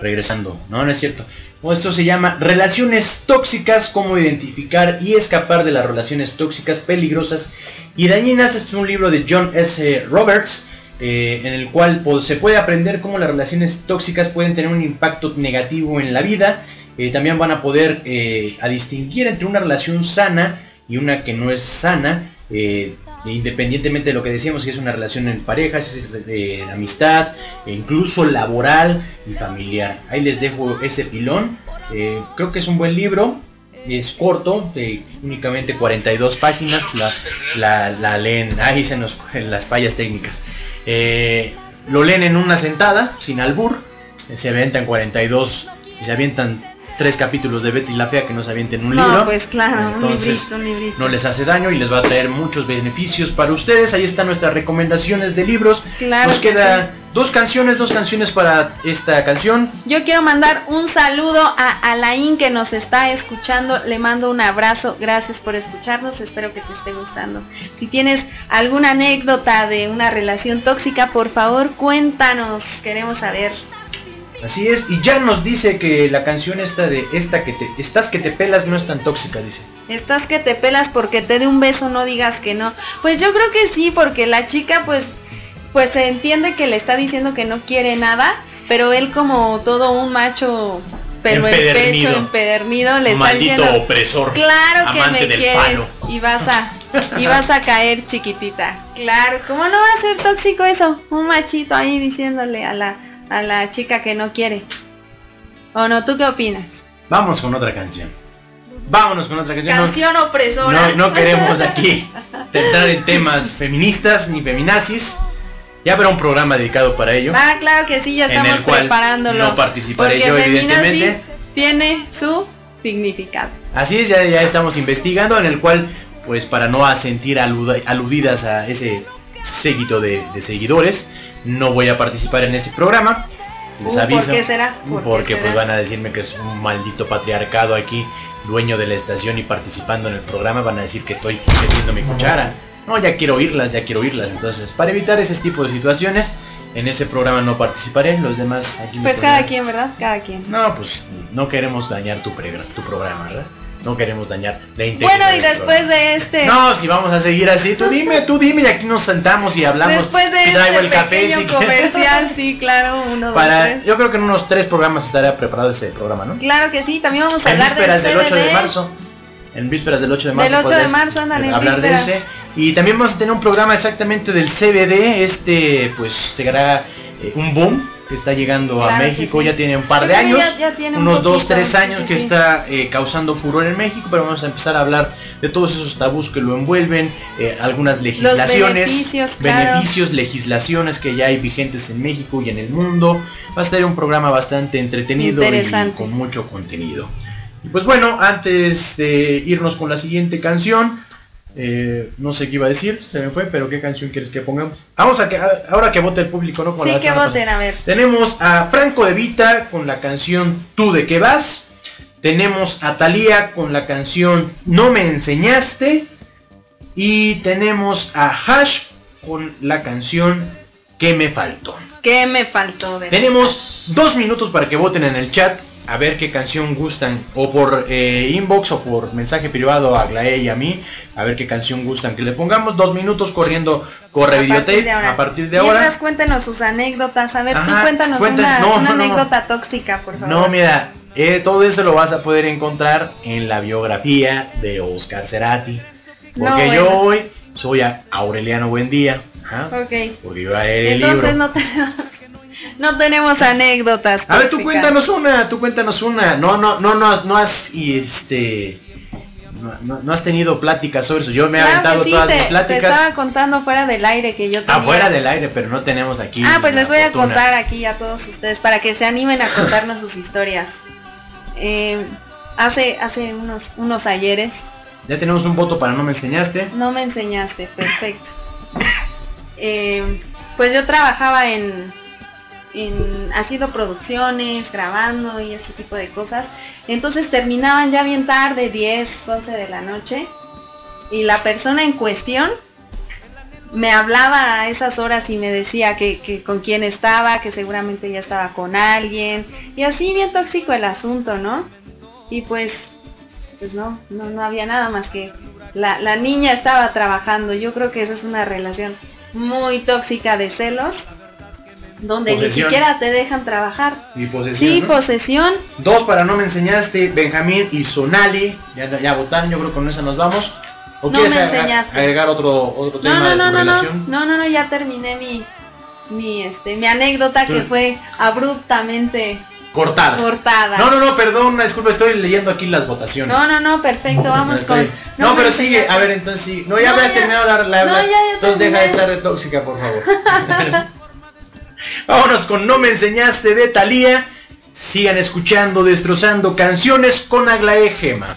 Speaker 2: regresando. No, no es cierto. Esto se llama Relaciones tóxicas, cómo identificar y escapar de las relaciones tóxicas peligrosas y dañinas. Este es un libro de John S. Roberts, eh, en el cual pues, se puede aprender cómo las relaciones tóxicas pueden tener un impacto negativo en la vida. Eh, también van a poder eh, a distinguir entre una relación sana y una que no es sana. eh, independientemente de lo que decíamos, si es una relación en pareja, si es de, amistad, e incluso laboral y familiar. Ahí les dejo ese pilón. Creo que es un buen libro. Es corto, de únicamente 42 páginas. La, la, leen, ahí se nos las fallas técnicas. Lo leen en una sentada, sin albur. Se avientan 42 y se avientan tres capítulos de Betty la Fea que no se avienten un
Speaker 1: No,
Speaker 2: libro.
Speaker 1: pues claro, un
Speaker 2: Entonces,
Speaker 1: librito, un librito.
Speaker 2: no les hace daño y les va a traer muchos beneficios para ustedes. Ahí están nuestras recomendaciones de libros.
Speaker 1: Claro
Speaker 2: Nos
Speaker 1: que
Speaker 2: queda
Speaker 1: sí.
Speaker 2: dos canciones, dos canciones para esta canción.
Speaker 1: Yo quiero mandar un saludo a Alain que nos está escuchando. Le mando un abrazo. Gracias por escucharnos. Espero que te esté gustando. Si tienes alguna anécdota de una relación tóxica, por favor cuéntanos. Queremos saber.
Speaker 2: Así es, y ya nos dice que la canción esta de esta que te estás que te pelas no es tan tóxica, dice.
Speaker 1: Estás que te pelas porque te dé un beso, no digas que no. Pues yo creo que sí, porque la chica pues pues se entiende que le está diciendo que no quiere nada, pero él como todo un macho pero el
Speaker 2: Empedernido.
Speaker 1: pecho empedernido le está
Speaker 2: Maldito
Speaker 1: diciendo
Speaker 2: opresor.
Speaker 1: Claro que
Speaker 2: amante
Speaker 1: me
Speaker 2: del
Speaker 1: quieres
Speaker 2: palo.
Speaker 1: y vas a y vas a caer chiquitita. Claro, ¿cómo no va a ser tóxico eso? Un machito ahí diciéndole a la a la chica que no quiere. ¿O no? ¿Tú qué opinas?
Speaker 2: Vamos con otra canción. Vámonos con otra canción. No-
Speaker 1: Canción opresora.
Speaker 2: No, no queremos aquí entrar en temas feministas ni feminazis. Ya habrá un programa dedicado para ello.
Speaker 1: Ah, claro que sí, ya estamos preparándolo.
Speaker 2: no participaré
Speaker 1: porque
Speaker 2: yo, evidentemente.
Speaker 1: tiene su significado.
Speaker 2: Así es, ya, ya estamos investigando en el cual, pues para no sentir aludidas a ese séquito de, de seguidores, no voy a participar en ese programa. Les
Speaker 1: Uh, ¿por
Speaker 2: aviso.
Speaker 1: qué será? ¿Por qué
Speaker 2: porque pues
Speaker 1: será?
Speaker 2: van a decirme que es un maldito patriarcado aquí, dueño de la estación y participando en el programa, van a decir que estoy metiendo mi cuchara. No, ya quiero oírlas, ya quiero oírlas. Entonces, para evitar ese tipo de situaciones, en ese programa no participaré. Los demás aquí me
Speaker 1: Pues cada quien, ¿verdad? Cada quien.
Speaker 2: no, pues no queremos dañar tu, tu programa, ¿verdad? No queremos dañar la integridad.
Speaker 1: Bueno, y después de este...
Speaker 2: No, si vamos a seguir así, tú dime, tú dime y aquí nos sentamos y hablamos.
Speaker 1: Después de
Speaker 2: y traigo
Speaker 1: este
Speaker 2: el café si
Speaker 1: comercial, sí, claro, uno, dos,
Speaker 2: Para,
Speaker 1: tres.
Speaker 2: yo creo que en unos tres programas estará preparado ese programa, ¿no?
Speaker 1: Claro que sí, también vamos a
Speaker 2: En
Speaker 1: hablar
Speaker 2: vísperas
Speaker 1: del
Speaker 2: del 8 de marzo. En vísperas del 8 de marzo.
Speaker 1: Del 8 de marzo, ándale, en
Speaker 2: Hablar de ese. Y también vamos a tener un programa exactamente del CBD. Este, pues, será eh, un boom que está llegando a
Speaker 1: Claro
Speaker 2: México.
Speaker 1: sí.
Speaker 2: Ya tiene un par de años.
Speaker 1: ya- ya tiene un
Speaker 2: unos 2,
Speaker 1: poquito,
Speaker 2: 3
Speaker 1: sí,
Speaker 2: años
Speaker 1: sí,
Speaker 2: que está eh, causando furor en México. Pero vamos a empezar a hablar de todos esos tabús que lo envuelven. eh, algunas legislaciones.
Speaker 1: beneficios, claro.
Speaker 2: beneficios, legislaciones que ya hay vigentes en México y en el mundo. Va a estar un programa bastante entretenido y con mucho contenido. Y pues bueno, antes de irnos con la siguiente canción, eh, no sé qué iba a decir, se me fue, pero qué canción quieres que pongamos. Vamos a que a- ahora que vote el público, ¿no? Como
Speaker 1: Sí,
Speaker 2: la
Speaker 1: que
Speaker 2: semana
Speaker 1: voten,
Speaker 2: pasada.
Speaker 1: a ver.
Speaker 2: Tenemos a Franco de Vita con la canción Tú de qué vas. Tenemos a Thalía con la canción No me enseñaste. Y tenemos a Hash con la canción ¿Qué me faltó?
Speaker 1: ¿Qué me faltó de
Speaker 2: Tenemos dos minutos para que voten en el chat a ver qué canción gustan o por eh, inbox o por mensaje privado a Aglaé y a mí a ver qué canción gustan que le pongamos dos minutos corriendo corre
Speaker 1: A
Speaker 2: videotape a partir de ahora
Speaker 1: Mientras cuéntenos sus anécdotas. A ver, tú cuéntanos una,
Speaker 2: no,
Speaker 1: una
Speaker 2: no, no, no.
Speaker 1: anécdota tóxica, por favor.
Speaker 2: no mira eh, todo eso lo vas a poder encontrar en la biografía de Oscar Cerati porque yo
Speaker 1: bueno.
Speaker 2: hoy soy a Aureliano Buendía ajá,
Speaker 1: Ok.
Speaker 2: porque yo a leer el
Speaker 1: Entonces
Speaker 2: libro
Speaker 1: no tenemos, no tenemos anécdotas.
Speaker 2: A ver, tú cuéntanos una, tú cuéntanos una. No, no, no, no has, no has, y este, no, no- no has tenido pláticas sobre eso. Yo me he
Speaker 1: Claro
Speaker 2: aventado
Speaker 1: sí,
Speaker 2: todas
Speaker 1: te,
Speaker 2: mis
Speaker 1: te
Speaker 2: pláticas
Speaker 1: estaba contando fuera del aire que yo tenía.
Speaker 2: afuera del aire, pero no tenemos aquí.
Speaker 1: Ah, pues les voy a contar aquí a todos ustedes para que se animen a contarnos sus historias. Eh, hace hace unos unos ayeres
Speaker 2: Ya tenemos un voto para no me enseñaste.
Speaker 1: no me enseñaste, perfecto. Eh, pues yo trabajaba en, en haciendo producciones, grabando y este tipo de cosas. Entonces terminaban ya bien tarde, 10, 11 de la noche. Y la persona en cuestión me hablaba a esas horas y me decía que, con quién estaba, que seguramente ya estaba con alguien. Y así bien tóxico el asunto, ¿no? Y pues, pues no, no, había nada más que la niña estaba trabajando. Yo creo que esa es una relación muy tóxica de celos, donde
Speaker 2: Posesión.
Speaker 1: ni siquiera te dejan trabajar.
Speaker 2: Y posesión.
Speaker 1: Sí,
Speaker 2: ¿no?
Speaker 1: posesión.
Speaker 2: Dos para no me enseñaste, Benjamín y Sonali. Ya, ya votaron, yo creo que con esa nos vamos. ¿O
Speaker 1: No
Speaker 2: quieres
Speaker 1: me
Speaker 2: agregar otro, otro tema
Speaker 1: No, no,
Speaker 2: de
Speaker 1: no,
Speaker 2: tu relación?
Speaker 1: no, no, no, ya terminé mi, mi, este, mi anécdota que fue abruptamente
Speaker 2: Cortada.
Speaker 1: cortada.
Speaker 2: No, no, no, perdón, una disculpa, estoy leyendo aquí las votaciones.
Speaker 1: No, no, no, perfecto, vamos
Speaker 2: Estoy-
Speaker 1: con.
Speaker 2: No, pero sigue,
Speaker 1: enseñaste.
Speaker 2: a ver, entonces sí. No, ya
Speaker 1: No,
Speaker 2: habías
Speaker 1: ya.
Speaker 2: terminado la, la,
Speaker 1: No, ya, ya
Speaker 2: Entonces deja de estar de tóxica, por favor. Vámonos con No me enseñaste de Thalía. Sigan escuchando, destrozando canciones con Aglaé Gema.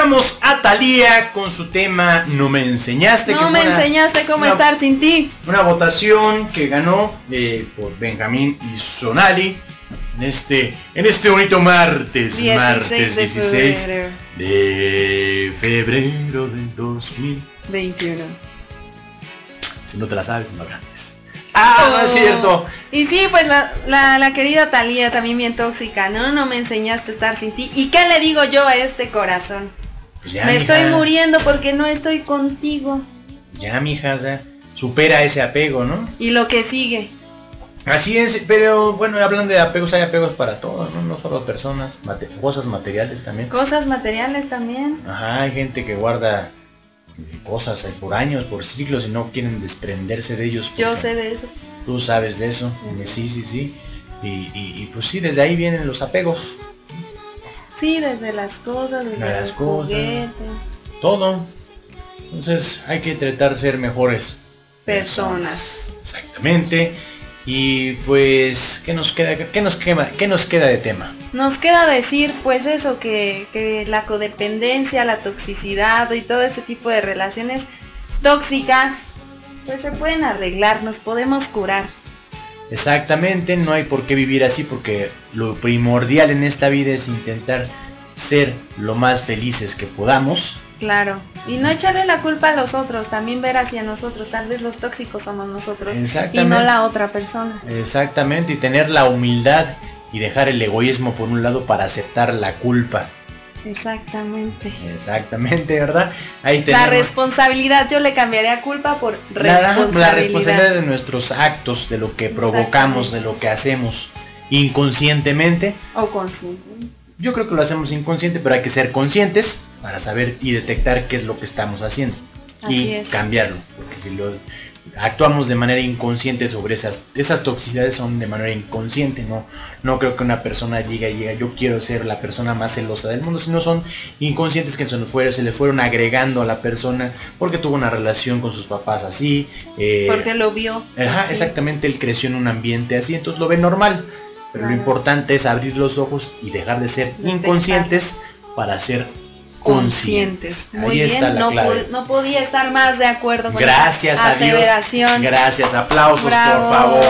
Speaker 2: Escuchamos a Thalía con su tema No me enseñaste.
Speaker 1: No me enseñaste cómo estar sin ti.
Speaker 2: Una votación que ganó eh, por Benjamín y Sonali en este, en este bonito martes, martes 16 de febrero del 2021. Si no te la sabes, no grandes. Ah, no es cierto.
Speaker 1: Y sí, pues la, querida Talía también bien tóxica, ¿no? No me enseñaste a estar sin ti. ¿Y qué le digo yo a este corazón? Pues me estoy muriendo porque no estoy contigo.
Speaker 2: Ya, mija, ya. Supera ese apego, ¿no?
Speaker 1: Y lo que sigue.
Speaker 2: Así es, pero bueno, hablando de apegos, hay apegos para todo, ¿no? No solo personas, mate- cosas materiales también.
Speaker 1: Cosas materiales también.
Speaker 2: Ajá, hay gente que guarda eh, cosas por años, por siglos y no quieren desprenderse de ellos.
Speaker 1: Yo sé de eso.
Speaker 2: Tú sabes de eso. Sí, sí, sí. Y, y- y, pues sí, desde ahí vienen los apegos.
Speaker 1: Sí, desde las cosas, desde
Speaker 2: De las
Speaker 1: los
Speaker 2: cosas.
Speaker 1: juguetes.
Speaker 2: Todo. Entonces hay que tratar de ser mejores
Speaker 1: Personas.
Speaker 2: Exactamente. Y pues, ¿qué nos queda? ¿Qué nos quema? ¿Qué nos queda de tema?
Speaker 1: Nos queda decir pues eso, que, que la codependencia, la toxicidad y todo este tipo de relaciones tóxicas, pues se pueden arreglar, nos podemos curar.
Speaker 2: Exactamente, no hay por qué vivir así porque lo primordial en esta vida es intentar ser lo más felices que podamos.
Speaker 1: Claro. Y no echarle la culpa a los otros, también ver hacia nosotros. Tal vez los tóxicos somos nosotros y no la otra persona.
Speaker 2: Exactamente, y tener la humildad y dejar el egoísmo por un lado para aceptar la culpa.
Speaker 1: Exactamente.
Speaker 2: Exactamente, ¿verdad? Ahí
Speaker 1: La
Speaker 2: tenemos
Speaker 1: responsabilidad, yo le cambiaría culpa por
Speaker 2: la,
Speaker 1: responsabilidad.
Speaker 2: la responsabilidad de nuestros actos, de lo que provocamos, de lo que hacemos inconscientemente.
Speaker 1: O consciente.
Speaker 2: Yo creo que lo hacemos inconsciente, pero hay que ser conscientes para saber y detectar qué es lo que estamos haciendo
Speaker 1: Así
Speaker 2: y
Speaker 1: es.
Speaker 2: cambiarlo. Porque si lo actuamos de manera inconsciente sobre esas, esas toxicidades son de manera inconsciente, no, no creo que una persona llegue y diga yo quiero ser la persona más celosa del mundo, sino son inconscientes que se, nos fueron, se le fueron agregando a la persona porque tuvo una relación con sus papás así. eh,
Speaker 1: Porque lo vio.
Speaker 2: Ajá,
Speaker 1: así.
Speaker 2: exactamente, él creció en un ambiente así, entonces lo ve normal. Pero lo importante es abrir los ojos y dejar de ser inconscientes para ser conscientes.
Speaker 1: Muy
Speaker 2: Ahí
Speaker 1: bien,
Speaker 2: está la
Speaker 1: no,
Speaker 2: clave.
Speaker 1: pu- no podía estar más de acuerdo con
Speaker 2: Gracias
Speaker 1: esa
Speaker 2: a Dios. Gracias, aplausos
Speaker 1: Bravo.
Speaker 2: por favor.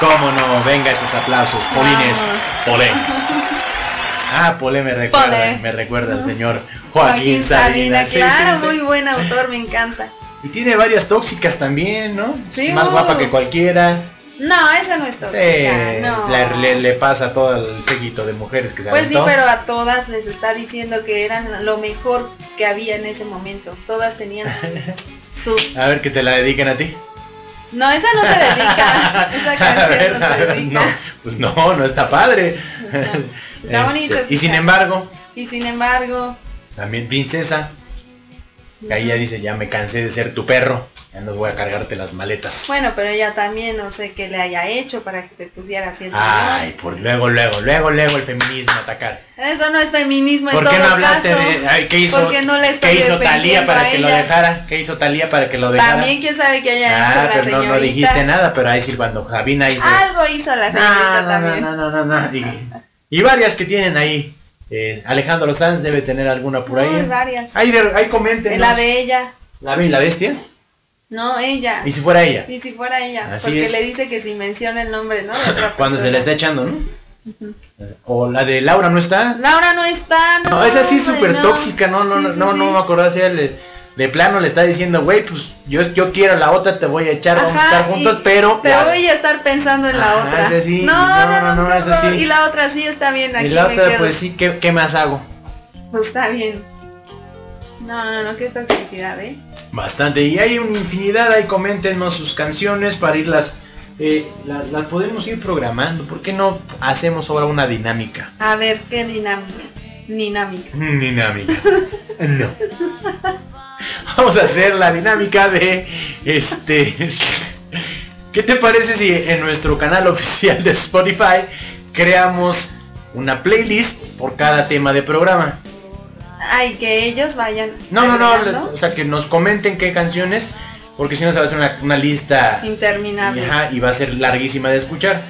Speaker 2: Cómo no, venga esos aplausos. Polines. Polé. Ah, Polé me recuerda,
Speaker 1: Polé.
Speaker 2: me recuerda al señor Joaquín,
Speaker 1: Joaquín Sabina,
Speaker 2: Sabina. Sí,
Speaker 1: claro,
Speaker 2: sí, sí.
Speaker 1: muy buen autor, me encanta.
Speaker 2: Y tiene varias tóxicas también, ¿no?
Speaker 1: Sí,
Speaker 2: Más
Speaker 1: uh.
Speaker 2: guapa que cualquiera.
Speaker 1: No, esa no es tóxica,
Speaker 2: Eh,
Speaker 1: no.
Speaker 2: la- le, le pasa a todo el séquito de mujeres que se
Speaker 1: Pues sí, pero a todas les está diciendo que eran lo mejor que había en ese momento. Todas tenían su...
Speaker 2: A ver que te la dediquen a ti.
Speaker 1: No, esa no se dedica. Esa canción
Speaker 2: ver,
Speaker 1: no se dedica.
Speaker 2: no, pues no, no está padre.
Speaker 1: Está bonito
Speaker 2: Este, y sin embargo,
Speaker 1: Y sin embargo,
Speaker 2: también princesa, que ahí ya dice, ya me cansé de ser tu perro, ya no voy a cargarte las maletas.
Speaker 1: bueno, pero ella también no sé qué le haya hecho para que se pusiera así el
Speaker 2: Ay, por luego, luego, luego, luego el feminismo atacar.
Speaker 1: Eso no es feminismo en
Speaker 2: ¿Por
Speaker 1: todo
Speaker 2: qué no hablaste
Speaker 1: caso.
Speaker 2: de ay, qué hizo,
Speaker 1: Porque no le estoy
Speaker 2: qué hizo Talía para que lo dejara? ¿Qué hizo Talía para que lo dejara?
Speaker 1: También quién sabe qué haya
Speaker 2: ah,
Speaker 1: hecho la
Speaker 2: pero
Speaker 1: señorita.
Speaker 2: no dijiste nada, pero ahí sí cuando Sabina dice.
Speaker 1: Algo hizo la señorita
Speaker 2: No,
Speaker 1: también.
Speaker 2: no, no, no, no. Y, y varias que tienen ahí. Eh, Alejandro Sanz debe tener alguna por ahí.
Speaker 1: Uy, varias.
Speaker 2: Ahí, de, ahí comenten.
Speaker 1: La de ella.
Speaker 2: ¿La la bestia?
Speaker 1: No, ella.
Speaker 2: Y si fuera ella.
Speaker 1: Y si fuera ella,
Speaker 2: Así
Speaker 1: porque
Speaker 2: es.
Speaker 1: le dice que si menciona el nombre, ¿no? De
Speaker 2: Cuando se le está echando, ¿no? Eh, O la de Laura no está.
Speaker 1: Laura no está, no.
Speaker 2: No, esa sí es súper
Speaker 1: no.
Speaker 2: tóxica, no, no,
Speaker 1: Sí,
Speaker 2: no,
Speaker 1: sí,
Speaker 2: no,
Speaker 1: sí.
Speaker 2: no me acordaba si le- de plano le está diciendo, güey, pues yo, yo quiero la otra, te voy a echar, vamos a estar juntos, pero...
Speaker 1: Pero
Speaker 2: la-
Speaker 1: voy a estar pensando en la
Speaker 2: Ajá,
Speaker 1: otra.
Speaker 2: ese sí,
Speaker 1: no,
Speaker 2: no,
Speaker 1: no, no, horror.
Speaker 2: sí.
Speaker 1: Y la otra sí está bien, aquí
Speaker 2: y la
Speaker 1: me
Speaker 2: otra,
Speaker 1: quedo.
Speaker 2: pues sí, ¿qué, qué más hago?
Speaker 1: Pues está bien. No, no, no, qué toxicidad, ¿eh?
Speaker 2: Bastante. Y hay una infinidad, ahí coméntenos sus canciones para irlas, eh, la- las podemos ir programando. ¿Por qué no hacemos ahora una dinámica?
Speaker 1: A ver, qué dinámica. Dinámica.
Speaker 2: Dinámica. No. Vamos a hacer la dinámica de este. ¿Qué te parece si en nuestro canal oficial de Spotify creamos una playlist por cada tema de programa?
Speaker 1: Ay, que ellos vayan.
Speaker 2: No, no, no, o sea, que nos comenten qué canciones, porque si no se va a hacer una, una lista
Speaker 1: Interminable.
Speaker 2: ajá, y va a ser larguísima de escuchar.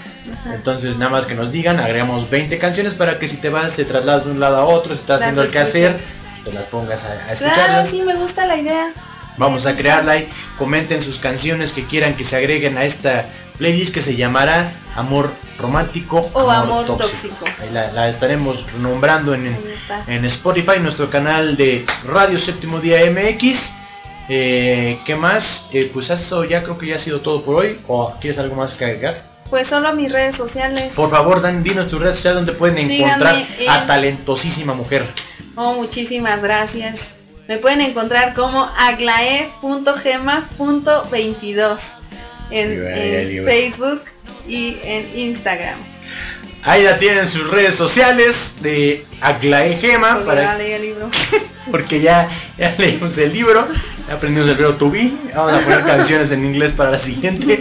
Speaker 2: Entonces nada más que nos digan, agregamos 20 canciones para que si te vas, te trasladas de un lado a otro, si estás
Speaker 1: Las
Speaker 2: haciendo el que hacer, te las pongas a, a
Speaker 1: Claro,
Speaker 2: escucharlas.
Speaker 1: sí, me gusta la idea.
Speaker 2: Vamos a crearla y comenten sus canciones que quieran que se agreguen a esta playlist que se llamará Amor Romántico
Speaker 1: O Amor Tóxico.
Speaker 2: Ahí la, la estaremos nombrando en, en Spotify, nuestro canal de Radio Séptimo Día MX. Eh, ¿Qué más? Eh, pues eso ya creo que ya ha sido todo por hoy. ¿O quieres algo más que agregar?
Speaker 1: Pues solo mis redes sociales.
Speaker 2: Por favor, Dan, dinos tus redes sociales donde pueden
Speaker 1: Síganme
Speaker 2: encontrar a
Speaker 1: en-
Speaker 2: talentosísima mujer.
Speaker 1: Oh, muchísimas gracias. Me pueden encontrar como aglae.gema.22 en, en. Facebook y en Instagram.
Speaker 2: Ahí la tienen sus redes sociales de Aglae Gema.
Speaker 1: Porque
Speaker 2: Para,
Speaker 1: ya leí el libro.
Speaker 2: porque ya, ya leímos el libro, ya aprendimos el verbo to be. Vamos a poner canciones en inglés para la siguiente.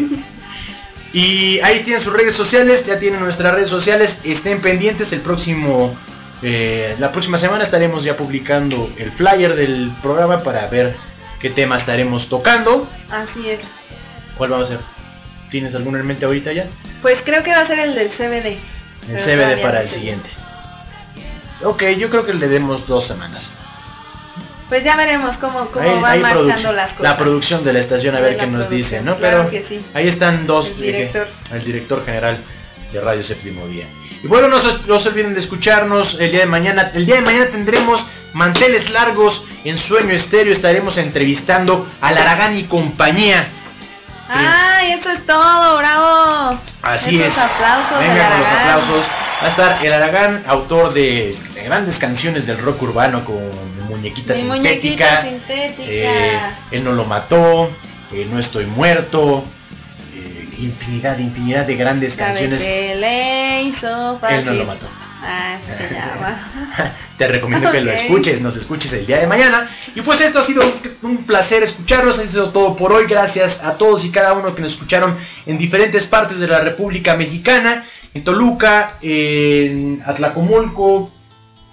Speaker 2: Y ahí tienen sus redes sociales, ya tienen nuestras redes sociales. Estén pendientes el próximo, eh, la próxima semana estaremos ya publicando el flyer del programa para ver qué tema estaremos tocando.
Speaker 1: Así es.
Speaker 2: ¿Cuál vamos a hacer? ¿Tienes alguno en mente ahorita ya?
Speaker 1: Pues creo que va a ser el del CBD.
Speaker 2: El CBD para el siguiente. Ok, yo creo que le demos dos semanas.
Speaker 1: Pues ya veremos cómo, cómo
Speaker 2: Ahí-
Speaker 1: van
Speaker 2: ahí
Speaker 1: marchando las cosas.
Speaker 2: La producción de la estación a
Speaker 1: De
Speaker 2: ver qué nos dice, ¿no?
Speaker 1: claro
Speaker 2: Pero
Speaker 1: sí.
Speaker 2: ahí están dos,
Speaker 1: El
Speaker 2: eh,
Speaker 1: director.
Speaker 2: el director general de Radio Séptimo Día. Y bueno, no se, no se olviden de escucharnos el día de mañana. El día de mañana tendremos manteles largos en Sueño Estéreo. Estaremos entrevistando a Laragán y compañía.
Speaker 1: ¡Ay, eso es todo! ¡Bravo!
Speaker 2: Así
Speaker 1: Esos
Speaker 2: es.
Speaker 1: aplausos
Speaker 2: Venga con los aplausos. Va a estar el Aragán, autor de, de grandes canciones del rock urbano con Muñequita
Speaker 1: Mi
Speaker 2: Sintética.
Speaker 1: muñequita sintética.
Speaker 2: eh, él no lo mató. eh, no estoy muerto. eh, infinidad, infinidad de grandes
Speaker 1: La vez
Speaker 2: canciones.
Speaker 1: que le hizo fácil.
Speaker 2: Él no lo mató.
Speaker 1: Ah, se llama.
Speaker 2: Te recomiendo que lo escuches, nos escuches el día de mañana. Y pues esto ha sido un, un placer escucharlos, ha sido todo por hoy. Gracias a todos y cada uno que nos escucharon en diferentes partes de la República Mexicana, en Toluca, en Atlacomulco,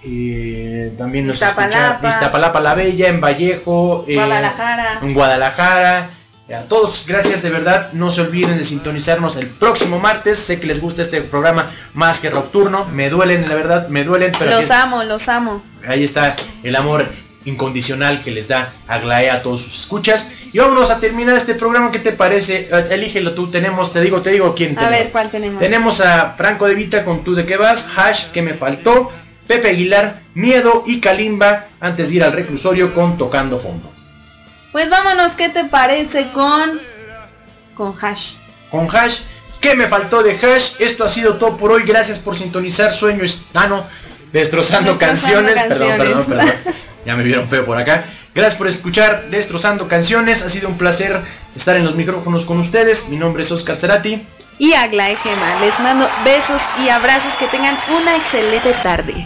Speaker 2: eh, también nos
Speaker 1: Iztapalapa.
Speaker 2: escucha Iztapalapa la Bella, en Vallejo, eh,
Speaker 1: Guadalajara.
Speaker 2: en Guadalajara. A todos, gracias de verdad. No se olviden de sintonizarnos el próximo martes. Sé que les gusta este programa más que Nocturno. Me duelen, la verdad, me duelen, pero
Speaker 1: Los
Speaker 2: aquí-
Speaker 1: amo, los amo.
Speaker 2: Ahí está el amor incondicional que les da Aglaé a todos sus escuchas. Y vámonos a terminar este programa. ¿Qué te parece? Eh, Elígelo tú. Tenemos, te digo, te digo quién
Speaker 1: A
Speaker 2: tenemos.
Speaker 1: ver, ¿cuál tenemos?
Speaker 2: Tenemos a Franco de Vita con tú de qué vas, Hash que me faltó, Pepe Aguilar, Miedo y Kalimba antes de ir al reclusorio con Tocando Fondo.
Speaker 1: Pues vámonos, ¿qué te parece con... Con Hash?
Speaker 2: Con Hash, ¿qué me faltó de Hash? Esto ha sido todo por hoy. Gracias por sintonizar Sueño Estano, destrozando,
Speaker 1: Destrozando
Speaker 2: canciones. Perdón, perdón, perdón. Ya me vieron feo por acá. Gracias por escuchar Destrozando Canciones. Ha sido un placer estar en los micrófonos con ustedes. Mi nombre es Oscar Cerati.
Speaker 1: Y Aglae Gema. Les mando besos y abrazos. Que tengan una excelente tarde.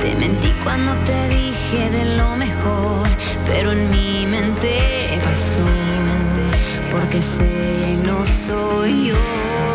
Speaker 10: Te mentí cuando te dije de lo mejor, pero en mi mente pasó, porque sé y no soy yo.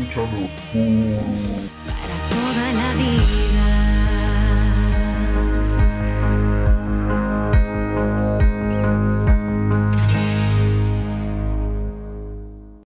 Speaker 10: Y
Speaker 11: él